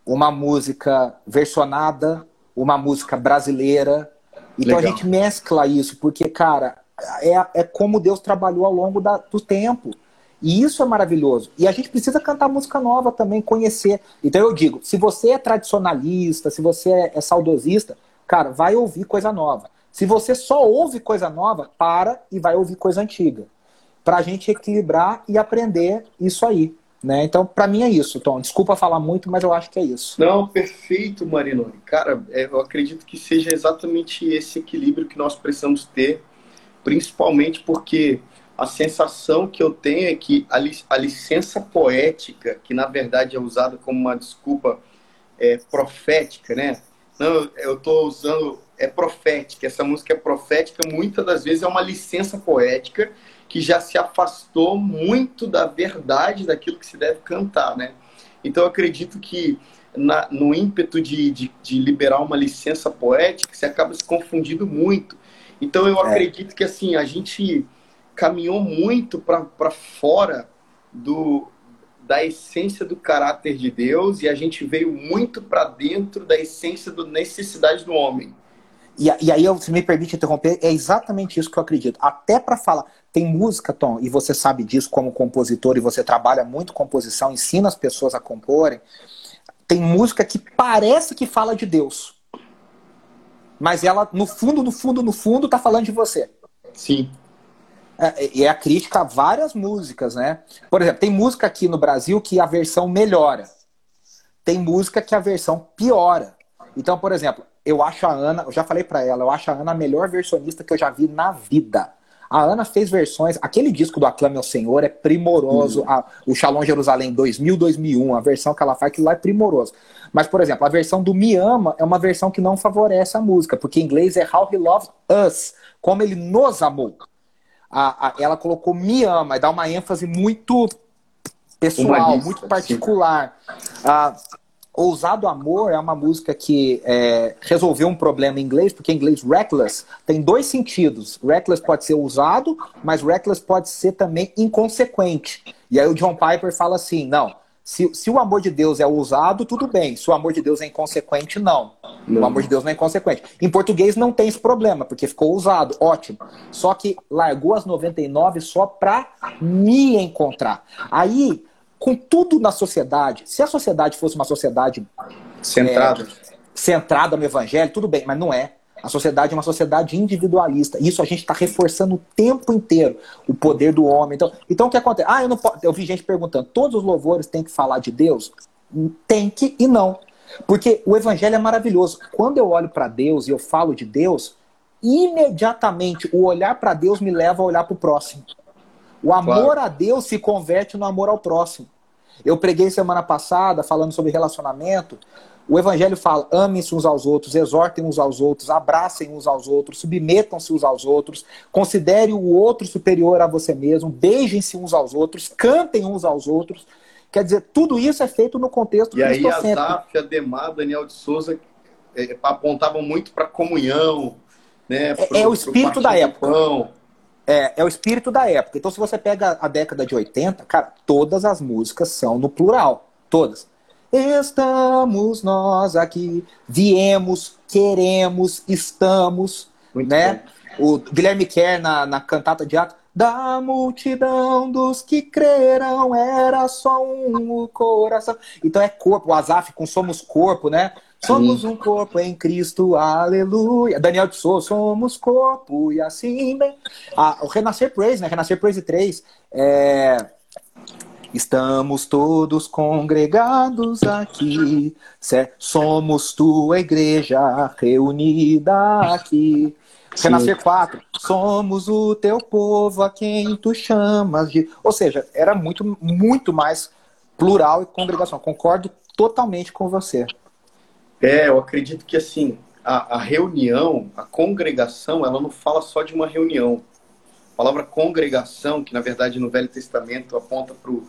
uma música versionada, uma música brasileira. Então Legal. a gente mescla isso, porque, cara, é, é como Deus trabalhou ao longo da, do tempo. E isso é maravilhoso. E a gente precisa cantar música nova também, conhecer. Então eu digo, se você é tradicionalista, se você é, é saudosista, cara, vai ouvir coisa nova. Se você só ouve coisa nova, para e vai ouvir coisa antiga para a gente equilibrar e aprender isso aí. Né? Então, para mim é isso, Tom. Desculpa falar muito, mas eu acho que é isso. Não, perfeito, Marinoni. Cara, é, eu acredito que seja exatamente esse equilíbrio que nós precisamos ter, principalmente porque a sensação que eu tenho é que a, li, a licença poética, que na verdade é usada como uma desculpa é, profética, né? Não, eu estou usando é profética. Essa música é profética. Muitas das vezes é uma licença poética que já se afastou muito da verdade daquilo que se deve cantar, né? Então eu acredito que na, no ímpeto de, de, de, liberar uma licença poética, você acaba se confundindo muito. Então eu é. acredito que assim a gente caminhou muito para fora do, da essência do caráter de Deus e a gente veio muito para dentro da essência da necessidade do homem. E, e aí, se me permite interromper, é exatamente isso que eu acredito. Até para falar, tem música, Tom, e você sabe disso como compositor, e você trabalha muito composição, ensina as pessoas a comporem. Tem música que parece que fala de Deus. Mas ela, no fundo, no fundo, no fundo, tá falando de você. Sim. É, e é a crítica a várias músicas, né? Por exemplo, tem música aqui no Brasil que a versão melhora. Tem música que a versão piora. Então, por exemplo, eu acho a Ana, eu já falei para ela, eu acho a Ana a melhor versionista que eu já vi na vida. A Ana fez versões, aquele disco do Aclame ao Senhor é primoroso, uhum. a, o Shalom Jerusalém 2000, 2001, a versão que ela faz, que lá é primoroso. Mas, por exemplo, a versão do Me Ama é uma versão que não favorece a música, porque em inglês é How He Loved Us, como ele nos amou. A, a, ela colocou Me Ama, e dá uma ênfase muito pessoal, muito particular. Ah, Ousado Amor é uma música que é, resolveu um problema em inglês, porque em inglês reckless tem dois sentidos. Reckless pode ser ousado, mas reckless pode ser também inconsequente. E aí o John Piper fala assim: não, se, se o amor de Deus é ousado, tudo bem. Se o amor de Deus é inconsequente, não. não. O amor de Deus não é inconsequente. Em português não tem esse problema, porque ficou ousado, ótimo. Só que largou as 99 só pra me encontrar. Aí com tudo na sociedade. Se a sociedade fosse uma sociedade centrada, é, centrada no evangelho, tudo bem, mas não é. A sociedade é uma sociedade individualista. Isso a gente está reforçando o tempo inteiro o poder do homem. Então, então o que acontece? Ah, eu não posso. Eu vi gente perguntando: todos os louvores têm que falar de Deus? Tem que e não. Porque o evangelho é maravilhoso. Quando eu olho para Deus e eu falo de Deus, imediatamente o olhar para Deus me leva a olhar para o próximo. O amor claro. a Deus se converte no amor ao próximo. Eu preguei semana passada falando sobre relacionamento. O Evangelho fala: amem-se uns aos outros, exortem uns aos outros, abracem uns aos outros, submetam-se uns aos outros, considere o outro superior a você mesmo, beijem-se uns aos outros, cantem uns aos outros. Quer dizer, tudo isso é feito no contexto E aí, a Zaf, Ademar, Daniel de Souza é, apontavam muito para comunhão, né? Pro, é, é, o espírito da época. É, é o espírito da época. Então, se você pega a década de 80, cara, todas as músicas são no plural. Todas. Estamos nós aqui, viemos, queremos, estamos, Muito né? Bom. O Guilherme Kerr na, na cantata de ato, da multidão dos que creram era só um o coração. Então é corpo, o Azaf com somos corpo, né? Somos um corpo em Cristo, aleluia. Daniel de Souza, somos corpo e assim bem. Ah, o Renascer Praise, né? Renascer Praise 3. É... Estamos todos congregados aqui, somos tua igreja reunida aqui. Renascer 4, somos o teu povo a quem tu chamas de. Ou seja, era muito, muito mais plural e congregação. Concordo totalmente com você. É, eu acredito que assim, a, a, reunião, a congregação, ela não fala só de uma reunião. Palavra congregação, que na verdade no Velho Testamento aponta para o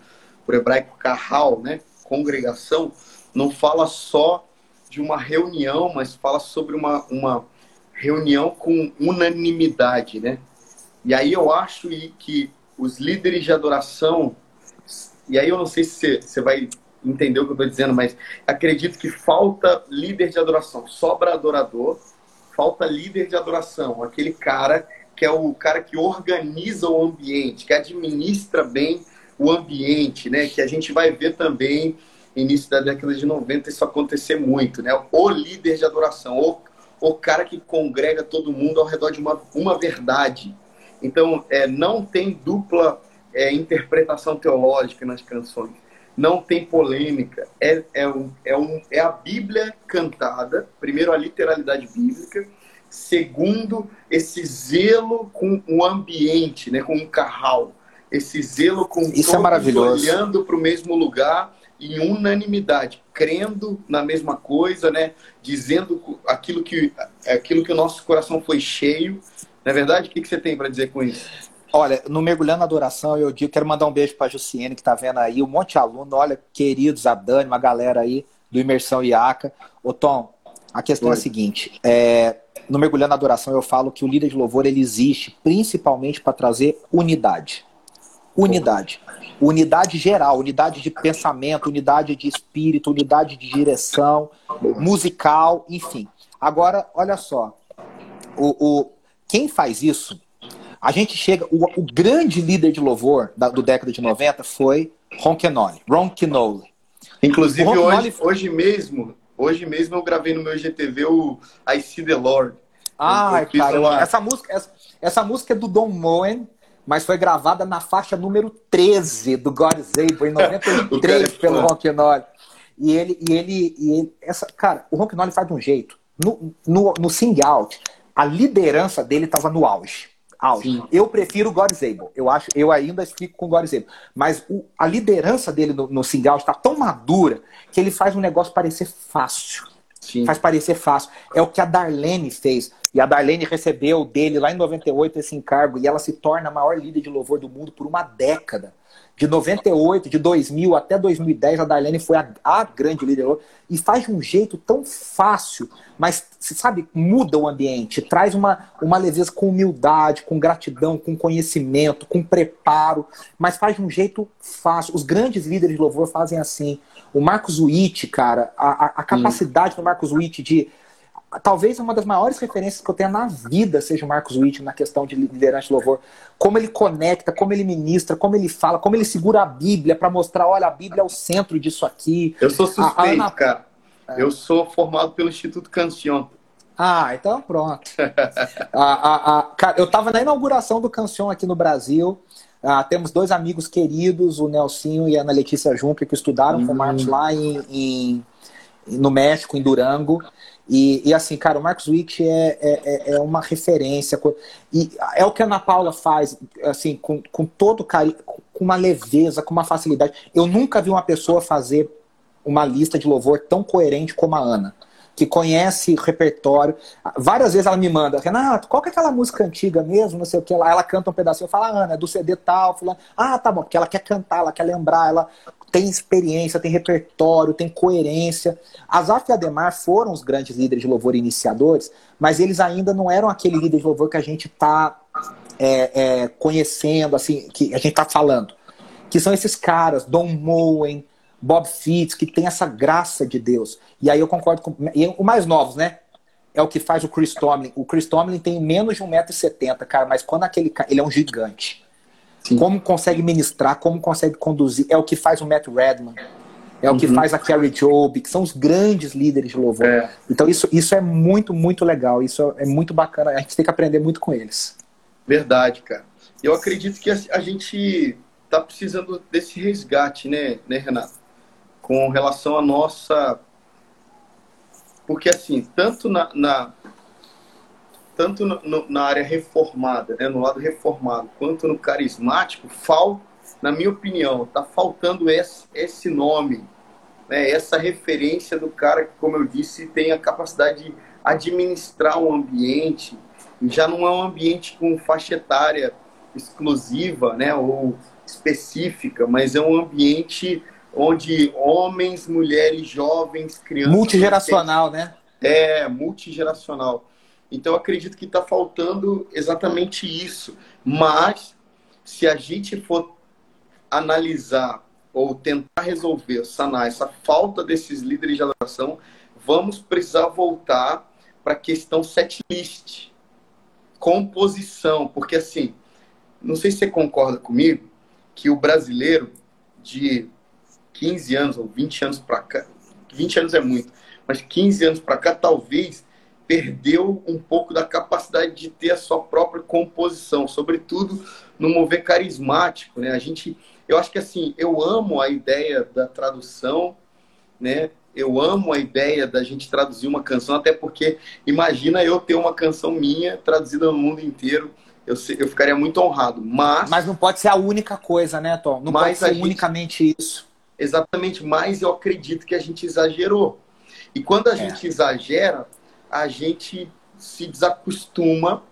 hebraico carral, né? Congregação, não fala só de uma reunião, mas fala sobre uma, uma reunião com unanimidade, né? E aí eu acho que os líderes de adoração, e aí eu não sei se você vai entendeu o que eu estou dizendo, mas acredito que falta líder de adoração. Sobra adorador, falta líder de adoração. Aquele cara que é o cara que organiza o ambiente, que administra bem o ambiente, né? Que a gente vai ver também início da década de 90 isso acontecer muito, né? O líder de adoração, o, o cara que congrega todo mundo ao redor de uma, uma verdade. Então, é, não tem dupla é, interpretação teológica nas canções não tem polêmica. É, é, um, é, um, é a Bíblia cantada, primeiro a literalidade bíblica, segundo esse zelo com o ambiente, né, com o carral, esse zelo com Isso é maravilhoso. olhando para o mesmo lugar em unanimidade, crendo na mesma coisa, né, dizendo aquilo que, aquilo que o nosso coração foi cheio. Na é verdade, o que, que você tem para dizer com isso? Olha, no Mergulhando na Adoração, eu digo, quero mandar um beijo para a Jussiene, que está vendo aí, um monte de aluno, olha, queridos, a Dani, uma galera aí do Imersão IACA. Ô Tom, a questão Oi. é a seguinte, é, no Mergulhando na Adoração eu falo que o líder de louvor, ele existe principalmente para trazer unidade. Unidade. Unidade geral, unidade de pensamento, unidade de espírito, unidade de direção, musical, enfim. Agora, olha só, o, o, quem faz isso a gente chega. O, o grande líder de louvor da, do década de 90 foi Ron Kenoli. Ron Kenoli. Inclusive, Ron hoje, Kenoli... hoje mesmo, hoje mesmo eu gravei no meu GTV o I See the Lord. Ah, cara, uma... essa música, essa, essa música é do Don Moen, mas foi gravada na faixa número 13 do God is Able, em 93, é pelo Ron Kenoli. E ele, e ele, e ele, essa, cara, o Ron Kenoli faz de um jeito. No, no, no sing out, a liderança dele estava no auge. Sim. Eu prefiro God Able. Eu acho, eu ainda fico com God Able. Mas o, a liderança dele no, no single está tão madura que ele faz um negócio parecer fácil. Sim. Faz parecer fácil. É o que a Darlene fez. E a Darlene recebeu dele lá em 98 esse encargo e ela se torna a maior líder de louvor do mundo por uma década. De 98, de 2000 até 2010, a Darlene foi a, a grande líder e faz de um jeito tão fácil, mas, sabe, muda o ambiente, traz uma, uma leveza com humildade, com gratidão, com conhecimento, com preparo, mas faz de um jeito fácil. Os grandes líderes de louvor fazem assim. O Marcos Witt, cara, a, a capacidade do Marcos Witt de talvez uma das maiores referências que eu tenha na vida seja o Marcos Witt na questão de liderança de louvor. Como ele conecta, como ele ministra, como ele fala, como ele segura a Bíblia para mostrar, olha, a Bíblia é o centro disso aqui. Eu sou suspeito, Ana... cara. É. Eu sou formado pelo Instituto Cancion. Ah, então pronto. a, a, cara, eu estava na inauguração do Cancion aqui no Brasil. Ah, temos dois amigos queridos, o Nelsinho e a Ana Letícia Juncker, que estudaram hum. com o Marcos lá em, em no México, em Durango. E, e assim, cara, o Marcos Witt é, é, é, uma referência. E é o que a Ana Paula faz, assim, com, com todo carinho, com uma leveza, com uma facilidade. Eu nunca vi uma pessoa fazer uma lista de louvor tão coerente como a Ana que conhece repertório. Várias vezes ela me manda, Renato, qual que é aquela música antiga mesmo? Não sei o que lá. Ela canta um pedacinho, eu falo, ah, Ana, é do CD tal, fulano. Ah, tá bom, porque ela quer cantar, ela quer lembrar, ela tem experiência, tem repertório, tem coerência. Azaf e Ademar foram os grandes líderes de louvor iniciadores, mas eles ainda não eram aquele líder de louvor que a gente está é, é, conhecendo, assim, que a gente está falando. Que são esses caras, Don Moen, Bob Fitts, que tem essa graça de Deus. E aí eu concordo com. E o mais novos, né? É o que faz o Chris Tomlin. O Chris Tomlin tem menos de 1,70m, cara, mas quando aquele cara. Ele é um gigante. Sim. Como consegue ministrar, como consegue conduzir. É o que faz o Matt Redman. É o que uhum. faz a Carrie Job, que são os grandes líderes de louvor. É. Então isso, isso é muito, muito legal. Isso é muito bacana. A gente tem que aprender muito com eles. Verdade, cara. Eu acredito que a gente tá precisando desse resgate, né, né Renato? Com relação à nossa. Porque, assim, tanto na, na tanto no, na área reformada, né, no lado reformado, quanto no carismático, falta, na minha opinião, está faltando esse, esse nome, né, essa referência do cara que, como eu disse, tem a capacidade de administrar um ambiente, já não é um ambiente com faixa etária exclusiva né, ou específica, mas é um ambiente onde homens, mulheres, jovens, crianças. Multigeracional, né? É, multigeracional. Então, acredito que está faltando exatamente isso. Mas, se a gente for analisar ou tentar resolver, sanar essa falta desses líderes de adoração, vamos precisar voltar para a questão setlist, composição, porque assim, não sei se você concorda comigo que o brasileiro de 15 anos ou 20 anos para cá, 20 anos é muito, mas 15 anos para cá, talvez perdeu um pouco da capacidade de ter a sua própria composição, sobretudo no mover carismático, né? A gente, eu acho que assim, eu amo a ideia da tradução, né? Eu amo a ideia da gente traduzir uma canção, até porque imagina eu ter uma canção minha traduzida no mundo inteiro. Eu, eu ficaria muito honrado, mas... Mas não pode ser a única coisa, né, Tom? Não pode ser gente... unicamente isso. Exatamente, mas eu acredito que a gente exagerou. E quando a é. gente exagera, a gente se desacostuma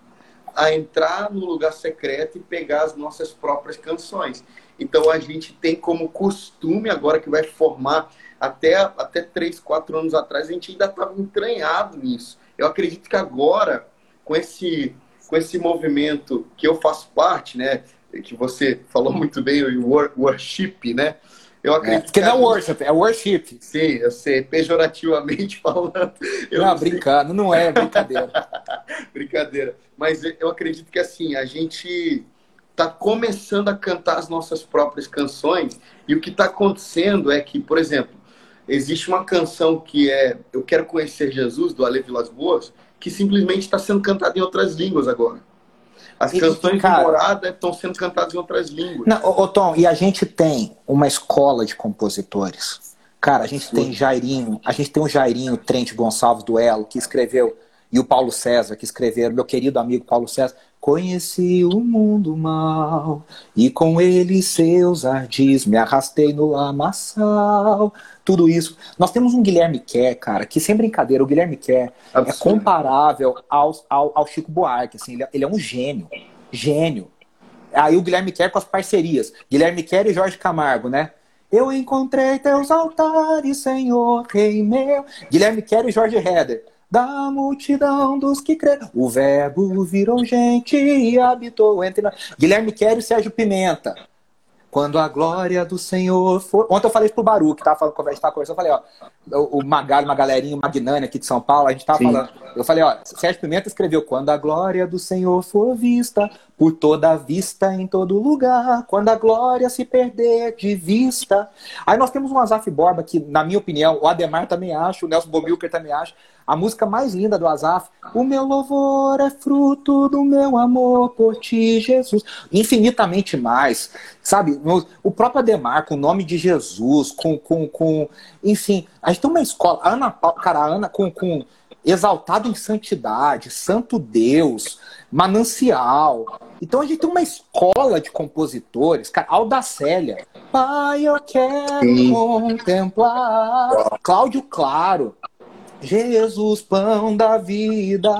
a entrar no lugar secreto e pegar as nossas próprias canções. Então a gente tem como costume, agora que vai formar, até, até 3, 4 anos atrás, a gente ainda estava entranhado nisso. Eu acredito que agora, com esse, com esse movimento que eu faço parte, né, que você falou muito bem, o worship, né, eu acredito é, porque que não é worship, é worship. Sim, eu sei, pejorativamente falando. não, não brincando, não é brincadeira. brincadeira. Mas eu acredito que assim, a gente está começando a cantar as nossas próprias canções e o que está acontecendo é que, por exemplo, existe uma canção que é Eu Quero Conhecer Jesus, do Ale Vilas Boas, que simplesmente está sendo cantada em outras línguas agora. As canções e, cara, de morada estão sendo cantadas em outras línguas. Não, ô, Tom, e a gente tem uma escola de compositores. Cara, a gente Sim. tem Jairinho, a gente tem o Jairinho Trent Gonçalves Duelo, que escreveu, e o Paulo César, que escreveram, meu querido amigo Paulo César, Conheci o mundo mal e com ele seus ardis me arrastei no lamaçal. Tudo isso. Nós temos um Guilherme Kerr, cara, que sem brincadeira, o Guilherme Kerr é comparável ao, ao, ao, Chico Buarque. Assim, ele, é, ele é um gênio. Gênio. Aí o Guilherme Kerr com as parcerias. Guilherme Kerr e Jorge Camargo, né? Eu encontrei teus altares, Senhor, Rei meu. Guilherme Kerr e Jorge Heder da multidão dos que creram. O verbo virou gente e habitou entre nós. Guilherme Quero e Sérgio Pimenta. Quando a glória do Senhor for. Ontem eu falei isso pro Baru, que tava falando, a gente tava conversando, eu falei, ó, o Magalho, uma galerinha, o Magnani aqui de São Paulo, a gente tava Sim. falando. Eu falei, ó, Sérgio Pimenta escreveu: Quando a glória do Senhor for vista, por toda a vista, em todo lugar, quando a glória se perder de vista. Aí nós temos um Azaf Borba que, na minha opinião, o Ademar também acha, o Nelson Bomilker também acha, a música mais linda do Azaf, o meu louvor é fruto do meu amor por ti, Jesus. Infinitamente mais, sabe? O próprio Ademar, com o nome de Jesus, com, com, com enfim, a gente tem uma escola, Ana, cara, a Ana com, com exaltado em santidade, santo Deus, manancial. Então a gente tem uma escola de compositores, cara, Aldacélia. Pai, eu quero Sim. contemplar. Cláudio Claro. Jesus, pão da vida,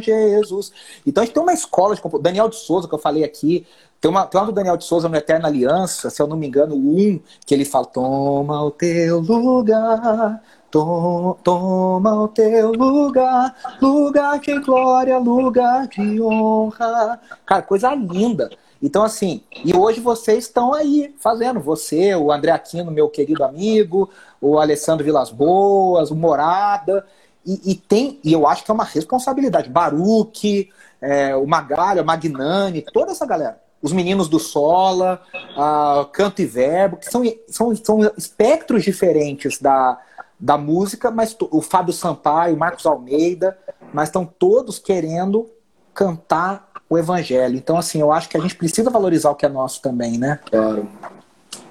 Jesus. Então a gente tem uma escola de compositores. Daniel de Souza, que eu falei aqui, tem uma, tem uma do Daniel de Souza no Eterna Aliança, se eu não me engano, um, que ele fala: Toma o teu lugar, Toma o teu lugar, lugar de glória, lugar de honra. Cara, coisa linda. Então, assim, e hoje vocês estão aí fazendo. Você, o André Aquino, meu querido amigo, o Alessandro Vilas Boas, o Morada. E, e tem, e eu acho que é uma responsabilidade. Baruque, é, o Magalha, Magnani, toda essa galera. Os meninos do Sola, uh, Canto e Verbo, que são, são, são espectros diferentes da, da música, mas o Fábio Sampaio, o Marcos Almeida, mas estão todos querendo cantar o evangelho. Então, assim, eu acho que a gente precisa valorizar o que é nosso também, né? Claro.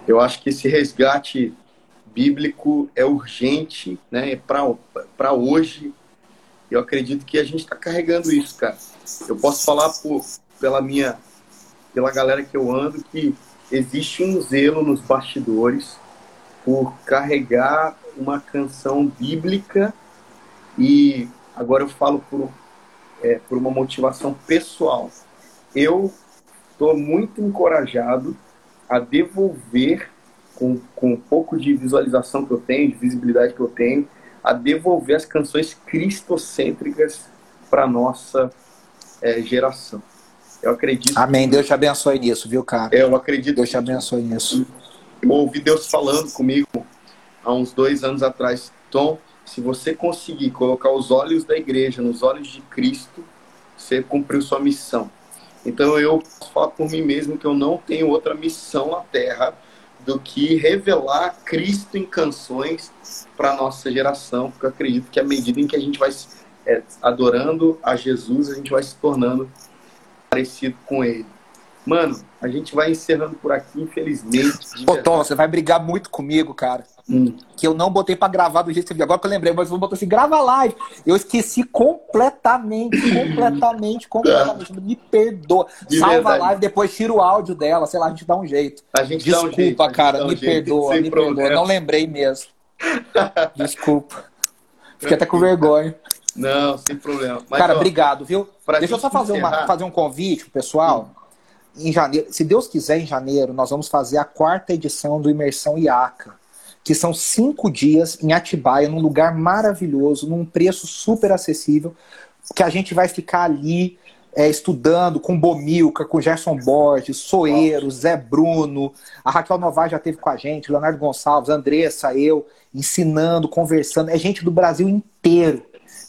Eu acho que esse resgate bíblico é urgente, né? Para hoje. Eu acredito que a gente está carregando isso, cara. Eu posso falar por, pela minha, pela galera que eu ando, que existe um zelo nos bastidores por carregar uma canção bíblica e agora eu falo por, é, por uma motivação pessoal. Eu estou muito encorajado a devolver, com, com um pouco de visualização que eu tenho, de visibilidade que eu tenho, a devolver as canções cristocêntricas para nossa é, geração. Eu acredito. Amém. Deus te abençoe nisso, viu, cara? Eu acredito. Deus te abençoe nisso. Eu ouvi Deus falando comigo há uns dois anos atrás, Tom, se você conseguir colocar os olhos da igreja nos olhos de Cristo, você cumpriu sua missão. Então eu posso falar por mim mesmo que eu não tenho outra missão na Terra do que revelar Cristo em canções para nossa geração, porque eu acredito que à medida em que a gente vai é, adorando a Jesus, a gente vai se tornando parecido com Ele. Mano, a gente vai encerrando por aqui, infelizmente. Ô, Tom, você vai brigar muito comigo, cara. Hum. Que eu não botei para gravar do jeito que você viu. Agora que eu lembrei, mas eu botou assim, grava live. Eu esqueci completamente, completamente, completamente. Me perdoa. De Salva verdade. a live, depois tira o áudio dela. Sei lá, a gente dá um jeito. A gente Desculpa, dá um jeito, cara. Me perdoa, me problema. perdoa. Não lembrei mesmo. Desculpa. Fiquei até com vergonha. Não, sem problema. Mas, cara, ó, obrigado, viu? Deixa eu só fazer, uma, fazer um convite pro pessoal. Hum em janeiro, se Deus quiser, em janeiro, nós vamos fazer a quarta edição do Imersão IACA, que são cinco dias em Atibaia, num lugar maravilhoso, num preço super acessível, que a gente vai ficar ali é, estudando com Bomilca, com Gerson Borges, Soeiro, Zé Bruno, a Raquel Novar já teve com a gente, Leonardo Gonçalves, Andressa, eu, ensinando, conversando, é gente do Brasil inteiro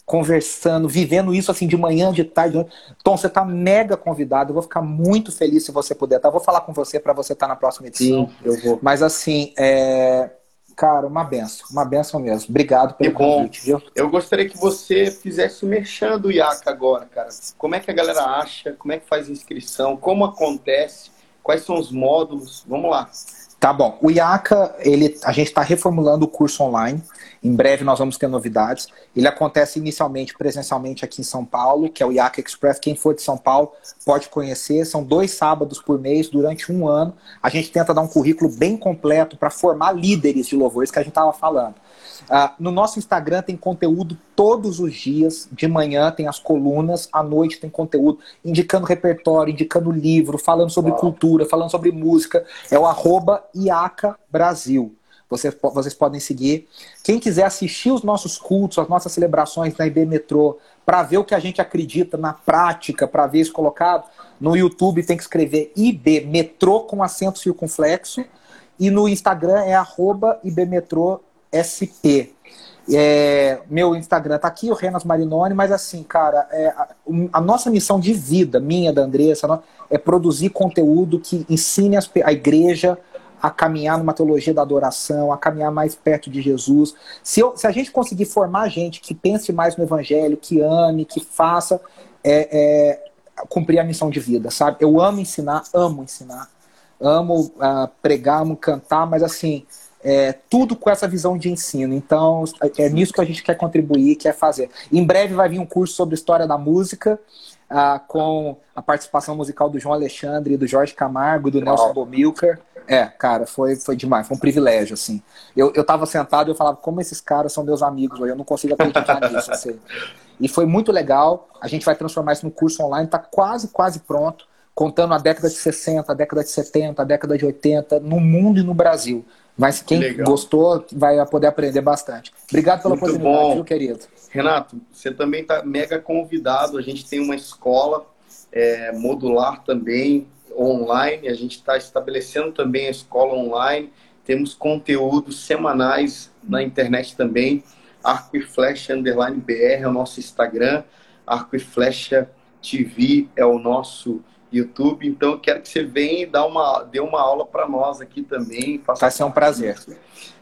conversando, vivendo isso assim de manhã, de tarde. Tom, você está mega convidado. Eu vou ficar muito feliz se você puder. Tá? vou falar com você para você estar tá na próxima edição. Sim, eu vou. Mas assim, é... cara, uma benção, uma benção mesmo. Obrigado pelo convite, viu? Eu gostaria que você fizesse o merchan do IACA agora, cara. Como é que a galera acha? Como é que faz inscrição? Como acontece? Quais são os módulos? Vamos lá. Tá bom. O IACA, ele, a gente está reformulando o curso online. Em breve nós vamos ter novidades. Ele acontece inicialmente presencialmente aqui em São Paulo, que é o IACA Express. Quem for de São Paulo pode conhecer. São dois sábados por mês durante um ano. A gente tenta dar um currículo bem completo para formar líderes de louvores que a gente estava falando. Uh, no nosso Instagram tem conteúdo todos os dias. De manhã tem as colunas, à noite tem conteúdo indicando repertório, indicando livro, falando sobre cultura, falando sobre música. É o arroba IACA Brasil. Vocês, vocês podem seguir. Quem quiser assistir os nossos cultos, as nossas celebrações na IB Metrô, para ver o que a gente acredita na prática, para ver isso colocado, no YouTube tem que escrever IB Metrô com acento circunflexo. E no Instagram é arroba IB Metrô SP. É, meu Instagram tá aqui, o Renas Marinoni, mas assim, cara, é, a, a, nossa missão de vida, minha, da Andressa, é produzir conteúdo que ensine as, a igreja a caminhar numa teologia da adoração, a caminhar mais perto de Jesus. Se, eu, se a gente conseguir formar gente que pense mais no evangelho, que ame, que faça, é, é, cumprir a missão de vida, sabe? Eu amo ensinar, amo ensinar, amo uh, pregar, amo cantar, mas assim, é, tudo com essa visão de ensino. Então, é nisso que a gente quer contribuir, quer fazer. Em breve vai vir um curso sobre história da música, uh, com a participação musical do João Alexandre, do Jorge Camargo, do Nelson Bomilcar. É, cara, foi, foi demais, foi um privilégio, assim. Eu, eu tava sentado e eu falava, como esses caras são meus amigos, eu não consigo acreditar nisso, assim. E foi muito legal, a gente vai transformar isso no curso online, tá quase, quase pronto, contando a década de 60, a década de 70, a década de 80, no mundo e no Brasil. Mas quem que gostou vai poder aprender bastante. Obrigado pela Muito oportunidade, bom. Viu, querido. Renato, você também está mega convidado. A gente tem uma escola é, modular também, online. A gente está estabelecendo também a escola online. Temos conteúdos semanais na internet também. Arco e Flecha Underline BR é o nosso Instagram. Arco e Flecha TV é o nosso YouTube. Então, eu quero que você venha e dá uma, dê uma aula para nós aqui também. Vai ser um prazer.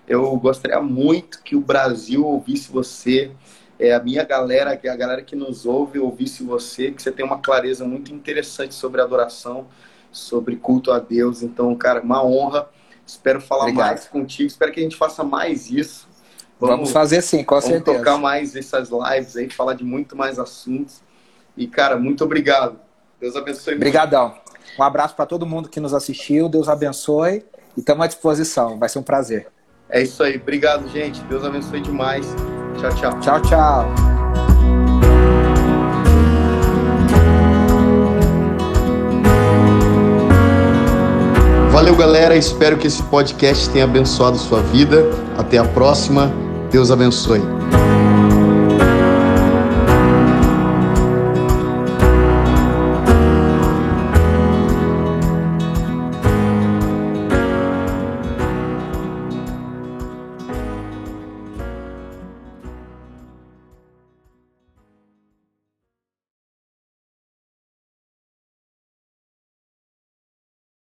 Eu gostaria muito que o Brasil ouvisse você, é, a minha galera, a galera que nos ouve, ouvisse você, que você tem uma clareza muito interessante sobre adoração, sobre culto a Deus. Então, cara, uma honra. Espero falar Obrigado. mais contigo. Espero que a gente faça mais isso. Vamos, vamos fazer sim, com vamos certeza. tocar mais essas lives aí, falar de muito mais assuntos. E, cara, muito obrigado. Deus abençoe. Obrigadão. Um abraço para todo mundo que nos assistiu. Deus abençoe. E estamos à disposição. Vai ser um prazer. É isso aí. Obrigado, gente. Deus abençoe demais. Tchau, tchau. Tchau, tchau. Valeu, galera. Espero que esse podcast tenha abençoado sua vida. Até a próxima. Deus abençoe.